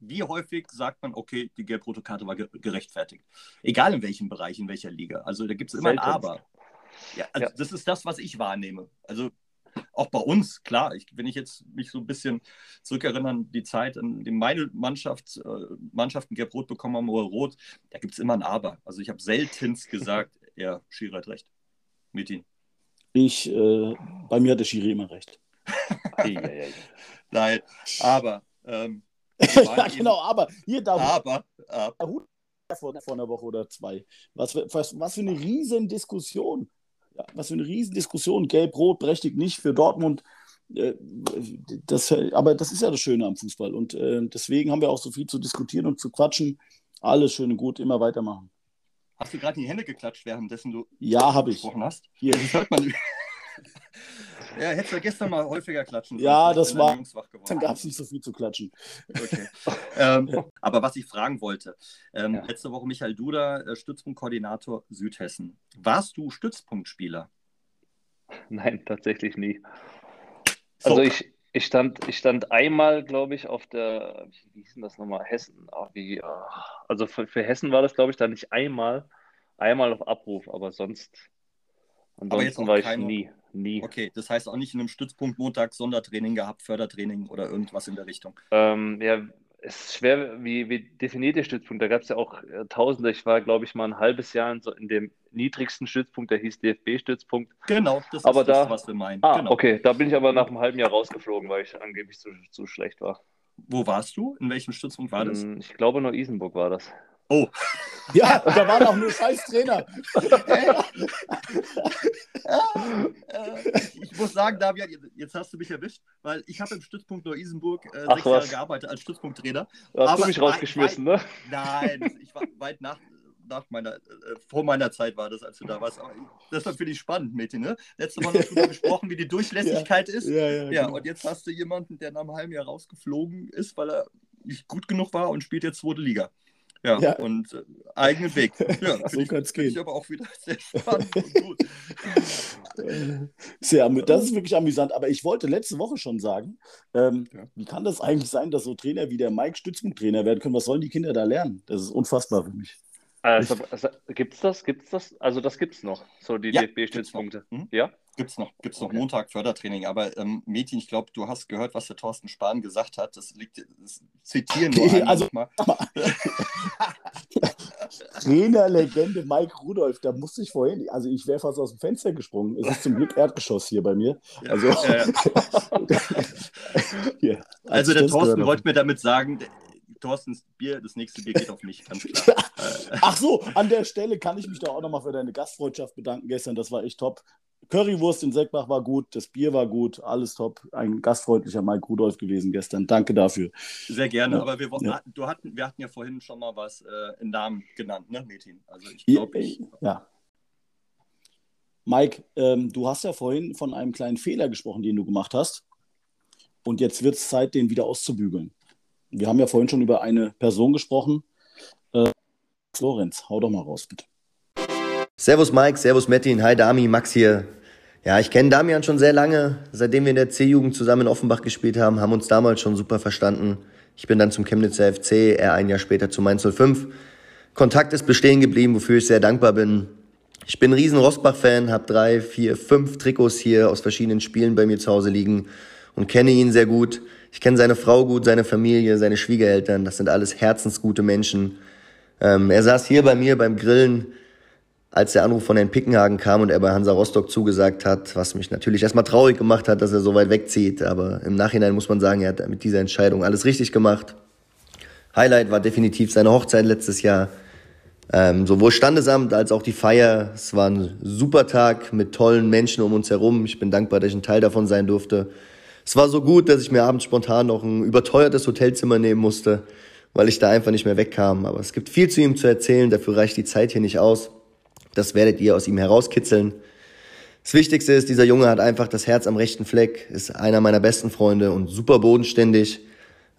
wie häufig sagt man, okay, die gelb-rote Karte war ge gerechtfertigt. Egal in welchem Bereich, in welcher Liga. Also da gibt es immer ein. Aber. Ja, also Ja. das ist das, was ich wahrnehme. Also auch bei uns, klar, ich, wenn ich jetzt mich so ein bisschen zurückerinnere an die Zeit, in dem meine Mannschaft, äh, Mannschaften gelb-rot bekommen haben oder rot, da gibt es immer ein Aber. Also ich habe seltenst gesagt, ja, Schiri hat recht. Mit ihm. Ich, äh, bei mir hat der Schiri immer recht. Nein, aber ähm, ja, genau, aber hier da aber, aber vor, vor einer Woche oder zwei. Was, für- was, was für eine riesen Diskussion. Ja, was für eine riesen Diskussion. Gelb-Rot berechtigt nicht für Dortmund. Äh, Das, aber das ist ja das Schöne am Fußball. Und äh, deswegen haben wir auch so viel zu diskutieren und zu quatschen. Alles schön und gut, immer weitermachen. Hast du gerade in die Hände geklatscht, währenddessen du Ja, habe ich. gesprochen hast? Hier. Das hört man. ja, hättest du gestern mal häufiger klatschen Ja, das war-. Dann gab es nicht so viel zu klatschen. Okay. ähm, aber was ich fragen wollte, ähm, Ja. letzte Woche Michael Duda, äh, Stützpunktkoordinator Südhessen. Warst du Stützpunktspieler? Nein, tatsächlich nie. So. Also ich, ich, stand, ich stand einmal, glaube ich, auf der, wie hieß denn das nochmal? Hessen. Ah, wie, ah. Also für, für Hessen war das, glaube ich, dann nicht einmal, einmal auf Abruf, aber sonst, Aber jetzt ansonsten auch war ich nie, nie. Okay, das heißt auch nicht in einem Stützpunkt Montag Sondertraining gehabt, Fördertraining oder irgendwas in der Richtung. Ähm, ja, es ist schwer, wie, wie definiert der Stützpunkt? Da gab es ja auch äh, Tausende. Ich war, glaube ich, mal ein halbes Jahr in, so in dem niedrigsten Stützpunkt, der hieß DFB-Stützpunkt. Genau, das Aber ist das, da- was wir meinen. Ah, genau. okay, da bin ich aber nach einem halben Jahr rausgeflogen, weil ich angeblich zu, zu schlecht war. Wo warst du? In welchem Stützpunkt war das? Hm, Ich glaube, nur Isenburg war das. Oh, Ja, da waren auch nur scheiß Trainer. ich, ich muss sagen, Davian, jetzt hast du mich erwischt, weil ich habe im Stützpunkt Neu-Isenburg äh, sechs Jahre gearbeitet als Stützpunkttrainer. Da hast Aber du mich rausgeschmissen, ne? Nein, ich war weit nach, nach meiner, äh, vor meiner Zeit war das, als du da warst. Aber das war für dich spannend, Mädchen, ne? Letzte Mal noch drüber gesprochen, wie die Durchlässigkeit ist. Ja, ja, Ja, genau. und jetzt hast du jemanden, der nach einem halben Jahr rausgeflogen ist, weil er nicht gut genug war und spielt jetzt zweite Liga. Ja, Ja. und äh, eigenen Weg. Ja, So ich, kann's find ich gehen. aber auch wieder sehr spannend und gut. Sehr, das ist wirklich amüsant. Aber ich wollte letzte Woche schon sagen, ähm, Ja. wie kann das eigentlich sein, dass so Trainer wie der Mike Stützpunkttrainer werden können? Was sollen die Kinder da lernen? Das ist unfassbar für mich. Also, also, gibt's das? Gibt's das? Also das gibt's noch, so die Ja, DFB-Stützpunkte. Hm? Ja? Gibt's noch, gibt's noch Okay. Montag Fördertraining. Aber ähm, Mädchen, ich glaube, du hast gehört, was der Thorsten Spahn gesagt hat. Das liegt, das zitieren nur einmal Also- nochmal. Trainerlegende Mike Rudolph, da musste ich vorhin, also ich wäre fast aus dem Fenster gesprungen. Es ist zum Glück Erdgeschoss hier bei mir. Ja, Also, ja, ja. hier, als Also der Thorsten wollte mir damit sagen, Thorstens Bier, das nächste Bier geht auf mich, ganz klar. Äh. Ach so, an der Stelle kann ich mich da auch nochmal für deine Gastfreundschaft bedanken gestern. Das war echt top. Currywurst in Seckbach war gut, das Bier war gut, alles top. Ein gastfreundlicher Mike Rudolf gewesen gestern. Danke dafür. Sehr gerne, ja. aber wir, ja. du hatten, wir hatten ja vorhin schon mal was äh, in Namen genannt, ne, Metin? Also ich glaube, ich. Ja. Mike, ähm, du hast ja vorhin von einem kleinen Fehler gesprochen, den du gemacht hast. Und jetzt wird es Zeit, den wieder auszubügeln. Wir haben ja vorhin schon über eine Person gesprochen. Äh, Florenz, hau doch mal raus, bitte. Servus Mike, Servus Metin, hi Dami, Max hier. Ja, ich kenne Damian schon sehr lange, seitdem wir in der C-Jugend zusammen in Offenbach gespielt haben, haben uns damals schon super verstanden. Ich bin dann zum Chemnitzer FC, er ein Jahr später zu Mainz 05. Kontakt ist bestehen geblieben, wofür ich sehr dankbar bin. Ich bin ein riesen Rosbach-Fan, habe drei, vier, fünf Trikots hier aus verschiedenen Spielen bei mir zu Hause liegen und kenne ihn sehr gut. Ich kenne seine Frau gut, seine Familie, seine Schwiegereltern. Das sind alles herzensgute Menschen. Ähm, er saß hier bei mir beim Grillen als der Anruf von Herrn Pickenhagen kam und er bei Hansa Rostock zugesagt hat, was mich natürlich erstmal traurig gemacht hat, dass er so weit wegzieht. Aber im Nachhinein muss man sagen, er hat mit dieser Entscheidung alles richtig gemacht. Highlight war definitiv seine Hochzeit letztes Jahr. Ähm, sowohl Standesamt als auch die Feier. Es war ein super Tag mit tollen Menschen um uns herum. Ich bin dankbar, dass ich ein Teil davon sein durfte. Es war so gut, dass ich mir abends spontan noch ein überteuertes Hotelzimmer nehmen musste, weil ich da einfach nicht mehr wegkam. Aber es gibt viel zu ihm zu erzählen, dafür reicht die Zeit hier nicht aus. Das werdet ihr aus ihm herauskitzeln. Das Wichtigste ist, dieser Junge hat einfach das Herz am rechten Fleck, ist einer meiner besten Freunde und super bodenständig.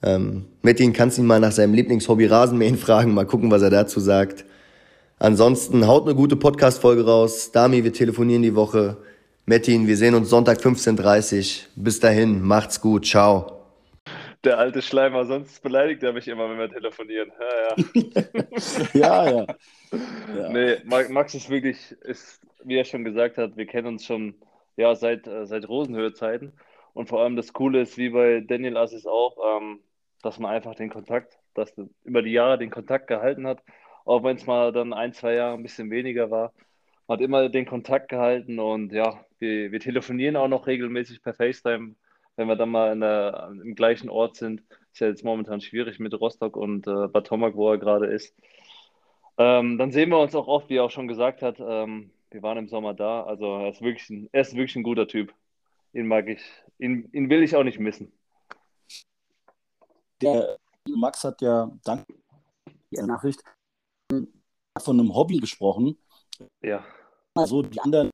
Ähm, Metin kannst ihn mal nach seinem Lieblingshobby Rasenmähen fragen, mal gucken, was er dazu sagt. Ansonsten haut eine gute Podcast-Folge raus. Dami, wir telefonieren die Woche. Metin, wir sehen uns Sonntag 15.30 Uhr. Bis dahin, macht's gut, ciao. Der alte Schleimer, sonst beleidigt er mich immer, wenn wir telefonieren. Ja, ja. ja, ja. ja. Nee, Max ist wirklich, ist, wie er schon gesagt hat, wir kennen uns schon ja, seit, äh, seit Rosenhöhe-Zeiten. Und vor allem das Coole ist, wie bei Daniel Assis auch, ähm, dass man einfach den Kontakt, dass über die Jahre den Kontakt gehalten hat, auch wenn es mal dann ein, zwei Jahre ein bisschen weniger war. Hat immer den Kontakt gehalten und ja, wir, wir telefonieren auch noch regelmäßig per FaceTime, wenn wir dann mal der, im gleichen Ort sind. Ist ja jetzt momentan schwierig mit Rostock und äh, Bad Tomak, wo er gerade ist. Ähm, dann sehen wir uns auch oft, wie er auch schon gesagt hat. Ähm, wir waren im Sommer da. Also er ist wirklich ein, er ist wirklich ein guter Typ. Ihn mag ich, ihn, ihn will ich auch nicht missen. Der Max hat ja, danke der Nachricht, von einem Hobby gesprochen. Ja. Also die anderen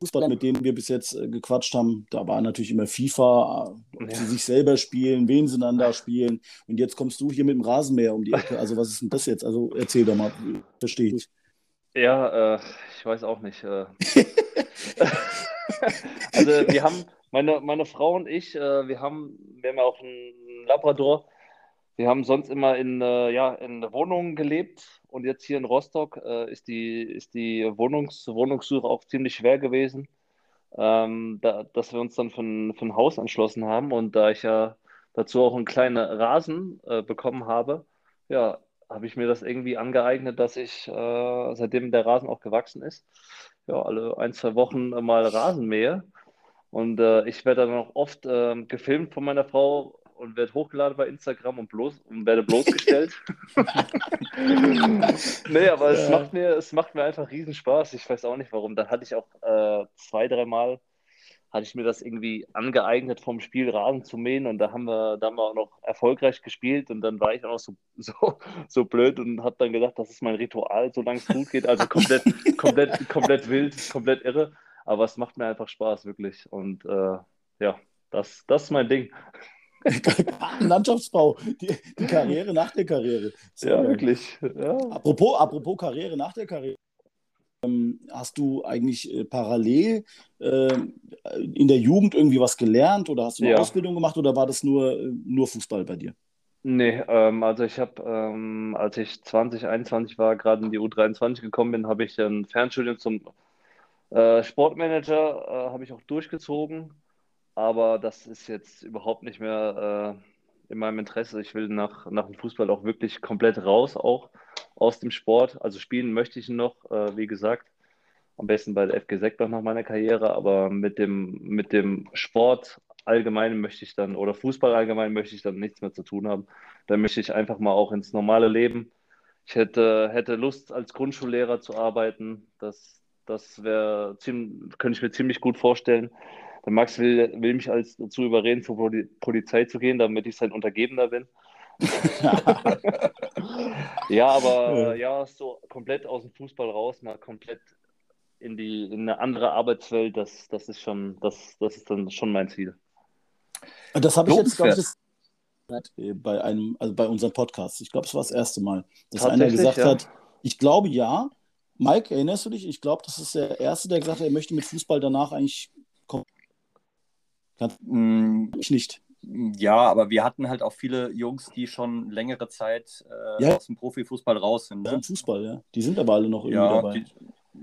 Fußballer, mit denen wir bis jetzt äh, gequatscht haben, da war natürlich immer FIFA, ob ja. sie sich selber spielen, wen sie dann da spielen. Und jetzt kommst du hier mit dem Rasenmäher um die Ecke. Also was ist denn das jetzt? Also erzähl doch mal, verstehe ich. Ja, äh, ich weiß auch nicht. Äh. also wir haben, meine, meine Frau und ich, äh, wir haben, wir haben ja auch einen Labrador. Wir haben sonst immer in, äh, ja, in Wohnungen gelebt und jetzt hier in Rostock äh, ist die, ist die Wohnungs Wohnungssuche auch ziemlich schwer gewesen, ähm, da, dass wir uns dann für ein Haus entschlossen haben. Und da ich ja dazu auch einen kleinen Rasen äh, bekommen habe, ja, habe ich mir das irgendwie angeeignet, dass ich, äh, seitdem der Rasen auch gewachsen ist, ja, alle ein, zwei Wochen mal Rasen mähe. Und äh, ich werde dann auch oft äh, gefilmt von meiner Frau, und werde hochgeladen bei Instagram und, bloß, und werde bloßgestellt. nee, aber es, macht mir, es macht mir einfach riesen Spaß. Ich weiß auch nicht warum. Dann hatte ich auch äh, zwei, dreimal hatte ich mir das irgendwie angeeignet, vom Spiel Rasen zu mähen und da haben wir, da haben wir auch noch erfolgreich gespielt und dann war ich auch noch so, so, so blöd und habe dann gedacht, das ist mein Ritual, solange es gut geht. Also komplett, komplett, komplett wild, komplett irre. Aber es macht mir einfach Spaß, wirklich. Und äh, ja, das, das ist mein Ding. Landschaftsbau, die, die, Karriere nach der Karriere. So, ja, wirklich. Ja. Apropos, apropos Karriere nach der Karriere. Ähm, hast du eigentlich äh, parallel äh, in der Jugend irgendwie was gelernt oder hast du eine ja. Ausbildung gemacht oder war das nur, äh, nur Fußball bei dir? Nee, ähm, also ich habe, ähm, als ich 2021 war, gerade in die U23 gekommen bin, habe ich ein Fernstudium zum äh, Sportmanager, äh, habe ich auch durchgezogen aber das ist jetzt überhaupt nicht mehr äh, in meinem Interesse. Ich will nach, nach dem Fußball auch wirklich komplett raus, auch aus dem Sport. Also spielen möchte ich noch, äh, wie gesagt, am besten bei der FG Seckbach nach meiner Karriere, aber mit dem, mit dem Sport allgemein möchte ich dann, oder Fußball allgemein möchte ich dann nichts mehr zu tun haben. Da möchte ich einfach mal auch ins normale Leben. Ich hätte, hätte Lust, als Grundschullehrer zu arbeiten. Das, Das wäre könnte ich mir ziemlich gut vorstellen. Der Max will, will mich als dazu überreden, zur Polizei zu gehen, damit ich sein Untergebener bin. ja, aber ja, so komplett aus dem Fußball raus, mal komplett in die in eine andere Arbeitswelt, das, das ist schon, das, das ist dann schon mein Ziel. Das habe ich jetzt, glaube ich, bei einem, also bei unserem Podcast. Ich glaube, es war das erste Mal, dass einer gesagt ja. hat, ich glaube ja. Mike, erinnerst du dich? Ich glaube, das ist der Erste, der gesagt hat, er möchte mit Fußball danach eigentlich. Ich nicht. Ja, aber wir hatten halt auch viele Jungs, die schon längere Zeit äh, ja. aus dem Profifußball raus sind. Ne? Aus Fußball, ja. Die sind aber alle noch irgendwie ja, dabei. Die,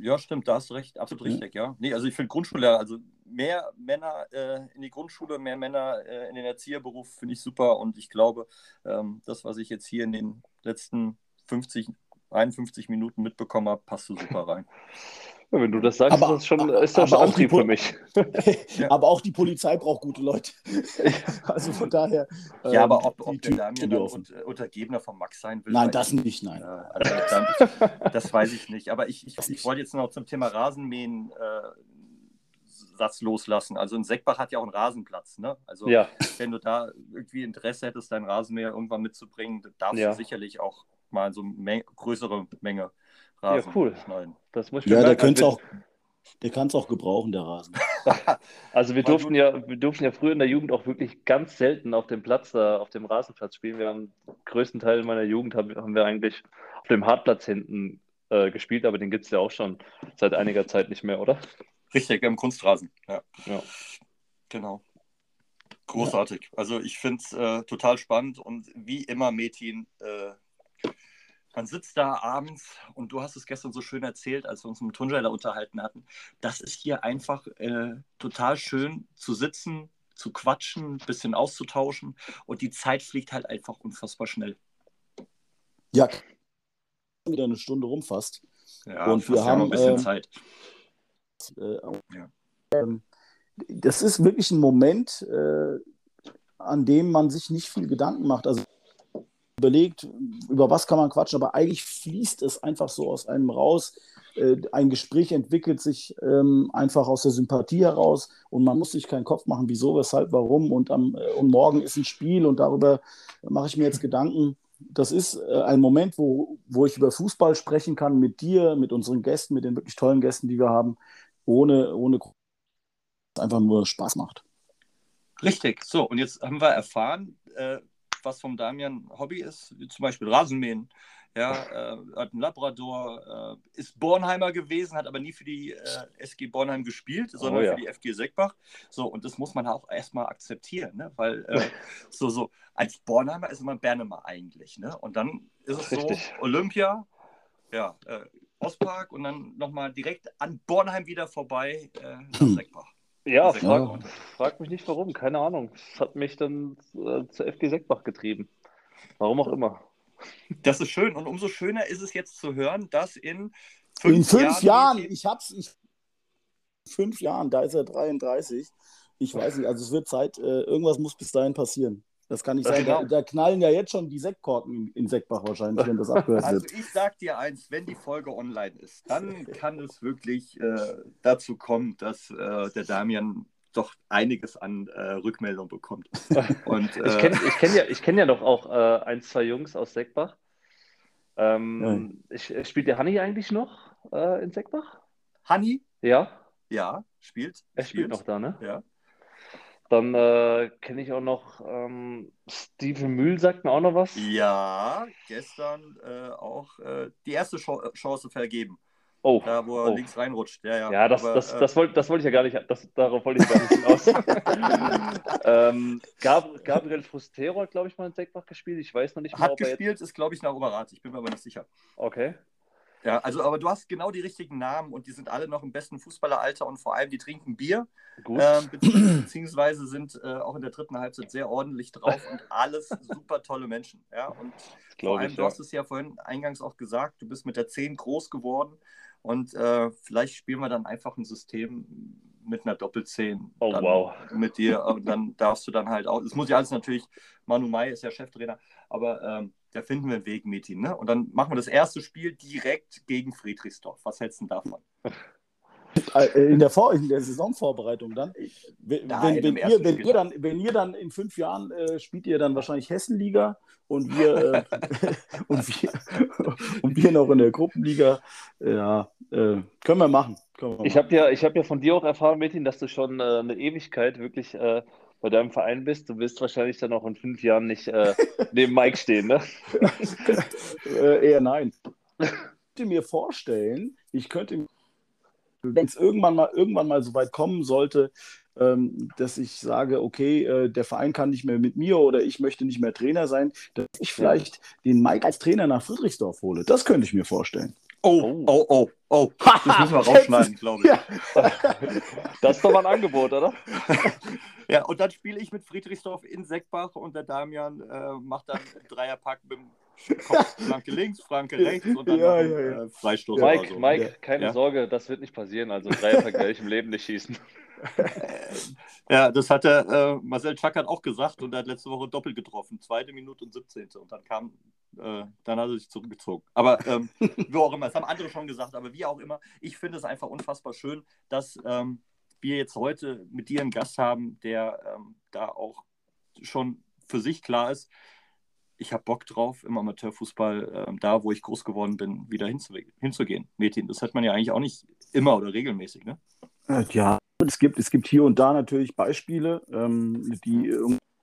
ja, stimmt, da hast du recht, absolut ja. richtig, ja. Nee, also ich finde Grundschule, also mehr Männer äh, in die Grundschule, mehr Männer äh, in den Erzieherberuf finde ich super und ich glaube, ähm, das, was ich jetzt hier in den letzten 50, 51 Minuten mitbekommen habe, passt so super rein. Ja, wenn du das sagst, aber, ist das schon, ist das schon Antrieb für mich. aber auch die Polizei braucht gute Leute. also von daher. Ja, ähm, aber ob, ob der Damian dann unter, Untergebener von Max sein will. Nein, das nicht, nein. also dann, das weiß ich nicht. Aber ich, ich, ich wollte jetzt noch zum Thema Rasenmähen äh, Satz loslassen. Also ein Seckbach hat ja auch einen Rasenplatz. Ne? Also ja. wenn du da irgendwie Interesse hättest, deinen Rasenmäher irgendwann mitzubringen, darfst ja. du sicherlich auch mal so eine größere Menge Rasen ja, cool. schneiden. Das muss ich ja, der könnte auch, der kann es auch gebrauchen, der Rasen. also wir durften ja, wir durften ja früher in der Jugend auch wirklich ganz selten auf dem Platz, da, auf dem Rasenplatz spielen. Wir haben den größten Teil meiner Jugend haben, haben wir eigentlich auf dem Hartplatz hinten äh, gespielt, aber den gibt es ja auch schon seit einiger Zeit nicht mehr, oder? Richtig, im Kunstrasen, ja. ja. Genau. Großartig. Ja. Also ich finde es äh, total spannend und wie immer, Metin, äh, man sitzt da abends und du hast es gestern so schön erzählt, als wir uns mit Tunjai da unterhalten hatten. Das ist hier einfach äh, total schön zu sitzen, zu quatschen, ein bisschen auszutauschen und die Zeit fliegt halt einfach unfassbar schnell. Ja, wieder eine Stunde rumfasst. Ja, und wir haben ein bisschen ähm, Zeit. Äh, ja. ähm, das ist wirklich ein Moment, äh, an dem man sich nicht viel Gedanken macht. Also überlegt, über was kann man quatschen, aber eigentlich fließt es einfach so aus einem raus. Äh, ein Gespräch entwickelt sich ähm, einfach aus der Sympathie heraus und man muss sich keinen Kopf machen, wieso, weshalb, warum und, am, äh, und morgen ist ein Spiel und darüber mache ich mir jetzt Gedanken. Das ist äh, ein Moment, wo, wo ich über Fußball sprechen kann mit dir, mit unseren Gästen, mit den wirklich tollen Gästen, die wir haben, ohne, ohne einfach nur Spaß macht. Richtig, so und jetzt haben wir erfahren, äh, was vom Damian Hobby ist, wie zum Beispiel Rasenmähen. Ja, äh, hat einen Labrador, äh, ist Bornheimer gewesen, hat aber nie für die äh, SG Bornheim gespielt, sondern oh, ja. für die FG Seckbach. So, und das muss man auch erstmal akzeptieren, ne? weil äh, so, so als Bornheimer ist man Bernemer eigentlich. Ne? Und dann ist es Richtig. so, Olympia, ja, äh, Ostpark und dann nochmal direkt an Bornheim wieder vorbei äh, nach hm. Seckbach. Ja, frag, frag, mich nicht warum, keine Ahnung. Es hat mich dann äh, zur FG Seckbach getrieben. Warum auch immer. Das ist schön und umso schöner ist es jetzt zu hören, dass in fünf, in fünf Jahren, Jahren ich hab's, ich, fünf Jahren, da ist er 33. Ich weiß nicht, also es wird Zeit, äh, irgendwas muss bis dahin passieren. Das kann nicht sein. Genau. Da, da, knallen ja jetzt schon die Sektkorken in, Sektbach wahrscheinlich, wenn das abgehört also wird. Also ich sag dir eins, wenn die Folge online ist, dann kann es wirklich äh, dazu kommen, dass äh, der Damian doch einiges an äh, Rückmeldung bekommt. Und, ich kenne ich kenn ja, kenn ja noch auch äh, ein, zwei Jungs aus Seckbach. Ähm, ja. ich, spielt der Hanni eigentlich noch äh, in Seckbach? Hanni? Ja. Ja, spielt. Er spielt, spielt noch da, ne? Ja. Dann äh, kenne ich auch noch ähm, Steven Mühl, sagt mir auch noch was. Ja, gestern äh, auch äh, die erste Ch Chance vergeben. Oh. Da, wo er oh. links reinrutscht. Ja, ja. ja das, Aber, das, äh, das, wollte wollt ich ja gar nicht, das, darauf wollte ich gar nicht hinaus. ähm, Gab, Gabriel Frustero hat, glaube ich, mal in Seckbach gespielt. Ich weiß noch nicht mehr, Hat gespielt, jetzt... ist, glaube ich, nach Oberrat. Ich bin mir aber nicht sicher. Okay. Ja, also, aber du hast genau die richtigen Namen und die sind alle noch im besten Fußballeralter und vor allem die trinken Bier. Gut. Ähm, beziehungsweise sind äh, auch in der dritten Halbzeit sehr ordentlich drauf und alles super tolle Menschen. Ja, und vor allem, ich, du ja. hast es ja vorhin eingangs auch gesagt, du bist mit der 10 groß geworden und äh, vielleicht spielen wir dann einfach ein System mit einer Doppelzehn. Oh, wow. Mit dir. Und dann darfst du dann halt auch. Es muss ja alles natürlich, Manu Mai ist ja Cheftrainer, aber ähm, da finden wir einen Weg mit ihm. Ne? Und dann machen wir das erste Spiel direkt gegen Friedrichsdorf. Was hältst du davon? Äh, in der, Vor in der Saisonvorbereitung dann. Wenn, Nein, wenn, ihr, wenn, ihr dann, wenn ihr dann in fünf Jahren äh, spielt ihr dann wahrscheinlich Hessenliga und wir, äh, und wir, und wir noch in der Gruppenliga. Ja, äh, können wir machen. Können wir Ich habe ja, ich hab ja von dir auch erfahren, Metin, dass du schon äh, eine Ewigkeit wirklich äh, bei deinem Verein bist. Du wirst wahrscheinlich dann auch in fünf Jahren nicht äh, neben Mike stehen, ne? äh, eher nein. Ich könnte mir vorstellen, ich könnte, wenn es irgendwann mal, irgendwann mal so weit kommen sollte, ähm, dass ich sage, okay, äh, der Verein kann nicht mehr mit mir oder ich möchte nicht mehr Trainer sein, dass ich vielleicht den Mike als Trainer nach Friedrichsdorf hole. Das könnte ich mir vorstellen. Oh, oh, oh, oh. Das müssen wir rausschneiden, glaube ich. Ja. Das ist doch mal ein Angebot, oder? Ja, und dann spiele ich mit Friedrichsdorf in Seckbach und der Damian äh, macht dann einen Dreierpack mit dem Kopf, Flanke links, Flanke rechts und dann Ja, einen, ja, ja. Äh, Freistoß Mike, so. Mike, keine. Sorge, das wird nicht passieren. Also Dreierpack werde ich im Leben nicht schießen. Ja, das hat der äh, Marcel Chackert auch gesagt und er hat letzte Woche doppelt getroffen. Zweite Minute und 17. Und dann kam, äh, dann hat er sich zurückgezogen. Aber ähm, wie auch immer, das haben andere schon gesagt, aber wie auch immer, ich finde es einfach unfassbar schön, dass ähm, wir jetzt heute mit dir einen Gast haben, der ähm, da auch schon für sich klar ist, ich habe Bock drauf, im Amateurfußball, ähm, da wo ich groß geworden bin, wieder hinzu hinzugehen. Metin, das hat man ja eigentlich auch nicht immer oder regelmäßig, ne? Äh, Es gibt, es gibt hier und da natürlich Beispiele, ähm, die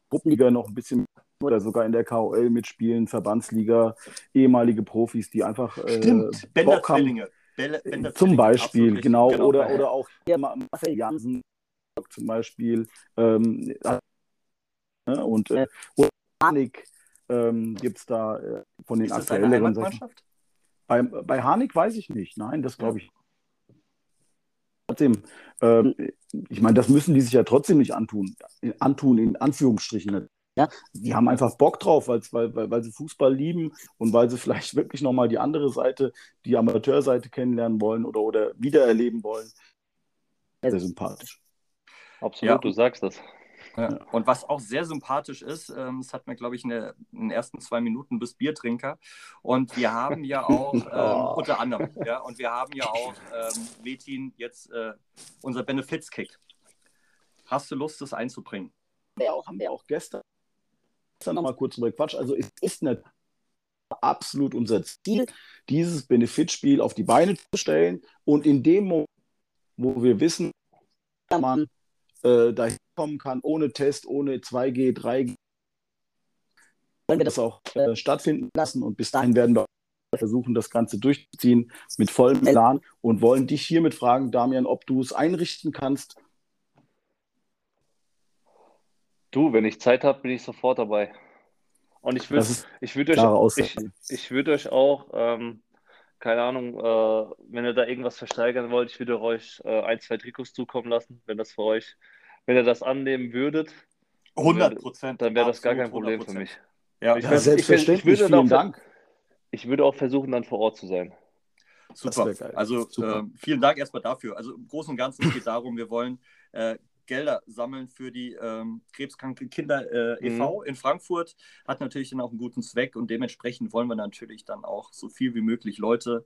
Gruppenliga noch ein bisschen oder sogar in der KOL mitspielen, Verbandsliga, ehemalige Profis, die einfach äh, Bender Bock haben. Bälle- Bender Zum Beispiel, richtig. genau, Oder, ja. oder auch hier Ma- Marcel Jansen zum Beispiel. Ähm, ne, und äh, Hanik ähm, gibt es da äh, von den Ist aktuelleren Sachen. Bei, bei Harnik weiß ich nicht. Nein, das glaube ich. Trotzdem, ähm, ich meine, das müssen die sich ja trotzdem nicht antun. Antun, in Anführungsstrichen. Ja, die haben einfach Bock drauf, weil, weil, weil sie Fußball lieben und weil sie vielleicht wirklich nochmal die andere Seite, die Amateurseite kennenlernen wollen oder, oder wiedererleben wollen. Sehr sympathisch. Absolut, Ja. du sagst das. Ja. Und was auch sehr sympathisch ist, ähm, das hat mir, glaube ich, in, der, in den ersten zwei Minuten bis Biertrinker. Und wir haben ja auch, ähm, Oh. unter anderem, ja, und wir haben ja auch, ähm, Metin, jetzt äh, unser Benefits-Kick. Hast du Lust, das einzubringen? Ja, auch, haben wir auch gestern, gestern noch mal kurz drüber gequatscht. Also es ist nicht absolut unser Ziel, dieses Benefitspiel auf die Beine zu stellen und in dem Moment, wo wir wissen, man äh, dahin kommen kann, ohne Test, ohne 2G, 3G, wollen wir das auch äh, stattfinden lassen und bis dahin werden wir versuchen, das Ganze durchzuziehen mit vollem Plan und wollen dich hiermit fragen, Damian, ob du es einrichten kannst. Du, wenn ich Zeit habe, bin ich sofort dabei. Und ich würde ich würd euch, ich, ich würd euch auch, ähm, keine Ahnung, äh, wenn ihr da irgendwas versteigern wollt, ich würde euch äh, ein, zwei Trikots zukommen lassen, wenn das für euch, wenn ihr das annehmen würdet, 100 Prozent. dann wäre das gar kein Problem für mich. Ja, Ich Ja, selbstverständlich, ich würde vielen auch- Dank. Ich würde auch versuchen, dann vor Ort zu sein. Super. Also Super. ähm, vielen Dank erstmal dafür. Also im Großen und Ganzen es geht darum, wir wollen äh, Gelder sammeln für die ähm, krebskranke Kinder äh, e.V. in Frankfurt. Hat natürlich dann auch einen guten Zweck und dementsprechend wollen wir natürlich dann auch so viel wie möglich Leute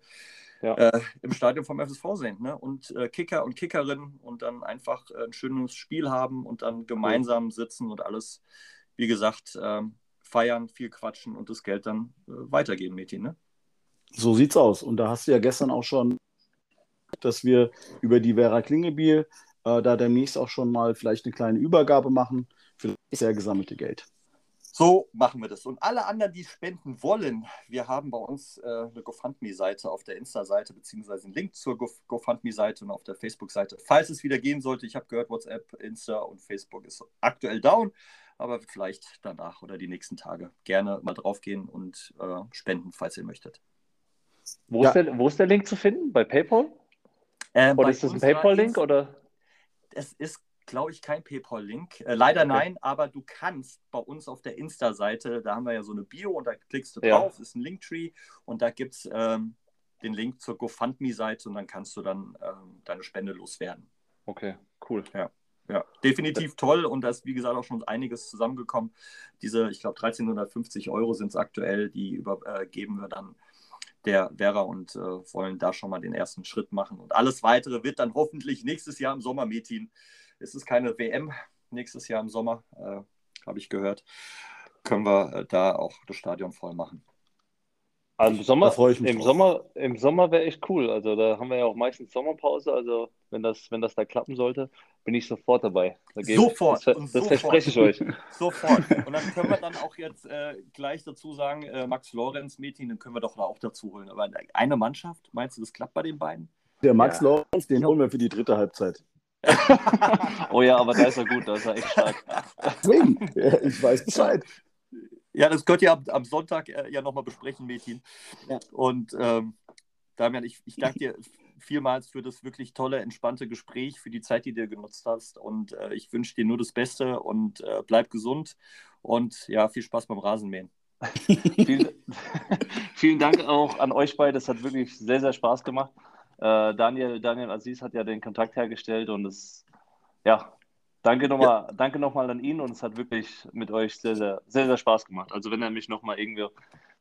Ja. äh, im Stadion vom FSV sehen. Ne? Und äh, Kicker und Kickerinnen und dann einfach äh, ein schönes Spiel haben und dann gemeinsam sitzen und alles, wie gesagt, ähm, feiern, viel quatschen und das Geld dann äh, weitergeben, Mädchen. Ne? So sieht's aus. Und da hast du ja gestern auch schon, dass wir über die Vera Klingebiel äh, da demnächst auch schon mal vielleicht eine kleine Übergabe machen für das bisher gesammelte Geld. So machen wir das. Und alle anderen, die spenden wollen, wir haben bei uns äh, eine GoFundMe-Seite auf der Insta-Seite, beziehungsweise einen Link zur Go GoFundMe-Seite und auf der Facebook-Seite. Falls es wieder gehen sollte, ich habe gehört, WhatsApp, Insta und Facebook ist aktuell down, aber vielleicht danach oder die nächsten Tage gerne mal draufgehen und äh, spenden, falls ihr möchtet. Wo, Ja. ist der, wo ist der Link zu finden? Bei PayPal? Ähm, Oder bei ist das ein PayPal-Link? Oder? Es ist, glaube ich, kein PayPal-Link. Äh, leider Okay. nein, aber du kannst bei uns auf der Insta-Seite, da haben wir ja so eine Bio und da klickst du Ja. drauf, ist ein Linktree und da gibt es ähm, den Link zur GoFundMe-Seite und dann kannst du dann ähm, deine Spende loswerden. Okay, cool. Ja, definitiv toll und da ist, wie gesagt, auch schon einiges zusammengekommen. Diese, ich glaube, 1350 Euro sind es aktuell, die übergeben wir dann der Werra und äh, wollen da schon mal den ersten Schritt machen. Und alles weitere wird dann hoffentlich nächstes Jahr im Sommer, Metin. Es ist keine WM nächstes Jahr im Sommer, äh, habe ich gehört. Können wir äh, da auch das Stadion voll machen. Also Im Sommer, im Sommer, im Sommer wäre echt cool. Also da haben wir ja auch meistens Sommerpause. Also wenn das, wenn das da klappen sollte, bin ich sofort dabei. Da sofort. Das, das sofort. verspreche ich euch. Sofort. Und dann können wir dann auch jetzt äh, gleich dazu sagen, äh, Max Lorenz, Metin, den können wir doch da auch dazu holen. Aber eine Mannschaft, meinst du, das klappt bei den beiden? Der Max ja. Lorenz, den holen wir für die dritte Halbzeit. oh ja, aber da ist er gut, da ist er echt stark. Deswegen, ich weiß Bescheid. Ja, das könnt ihr am, am Sonntag äh, ja nochmal besprechen, Metin. Ja. Und ähm, Damian, ich, ich danke dir vielmals für das wirklich tolle, entspannte Gespräch, für die Zeit, die du genutzt hast. Und äh, ich wünsche dir nur das Beste und äh, bleib gesund. Und ja, viel Spaß beim Rasenmähen. vielen, vielen Dank auch an euch beide. Das hat wirklich sehr, sehr Spaß gemacht. Äh, Daniel, Daniel Aziz hat ja den Kontakt hergestellt und es, ja, danke nochmal, ja. danke nochmal an ihn und es hat wirklich mit euch sehr, sehr, sehr, sehr Spaß gemacht. Also wenn er mich nochmal irgendwie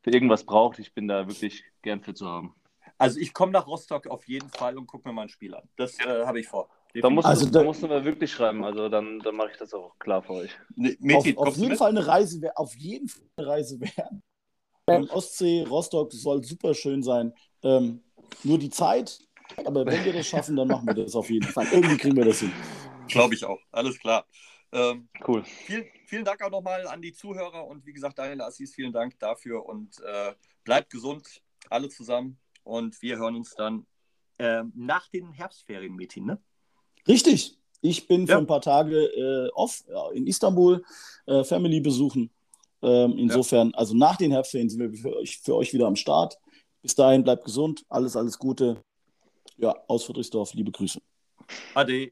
für irgendwas braucht, ich bin da wirklich gern für zu haben. Also ich komme nach Rostock auf jeden Fall und gucke mir mal ein Spiel an. Das äh, habe ich vor. Da musst, also, du, da musst du mir wirklich schreiben, also dann, dann mache ich das auch klar für euch. Nee, Meti, auf, auf jeden Fall eine Reise, auf jeden Fall eine Reise werden. Ähm, Ostsee, Rostock soll super schön sein. Ähm, nur die Zeit, aber wenn wir das schaffen, dann machen wir das auf jeden Fall. Irgendwie kriegen wir das hin. Glaube ich auch. Alles klar. Ähm, cool. Vielen, vielen Dank auch nochmal an die Zuhörer und wie gesagt, Daniel Assis, vielen Dank dafür und äh, bleibt gesund, alle zusammen. Und wir hören uns dann äh, nach den Herbstferien, Metin, ne? Richtig. Ich bin ja. für ein paar Tage äh, off ja, in Istanbul, äh, Family besuchen. Ähm, insofern, ja. also nach den Herbstferien sind wir für euch, für euch wieder am Start. Bis dahin bleibt gesund, alles, alles Gute. Ja, aus Friedrichsdorf, liebe Grüße. Ade.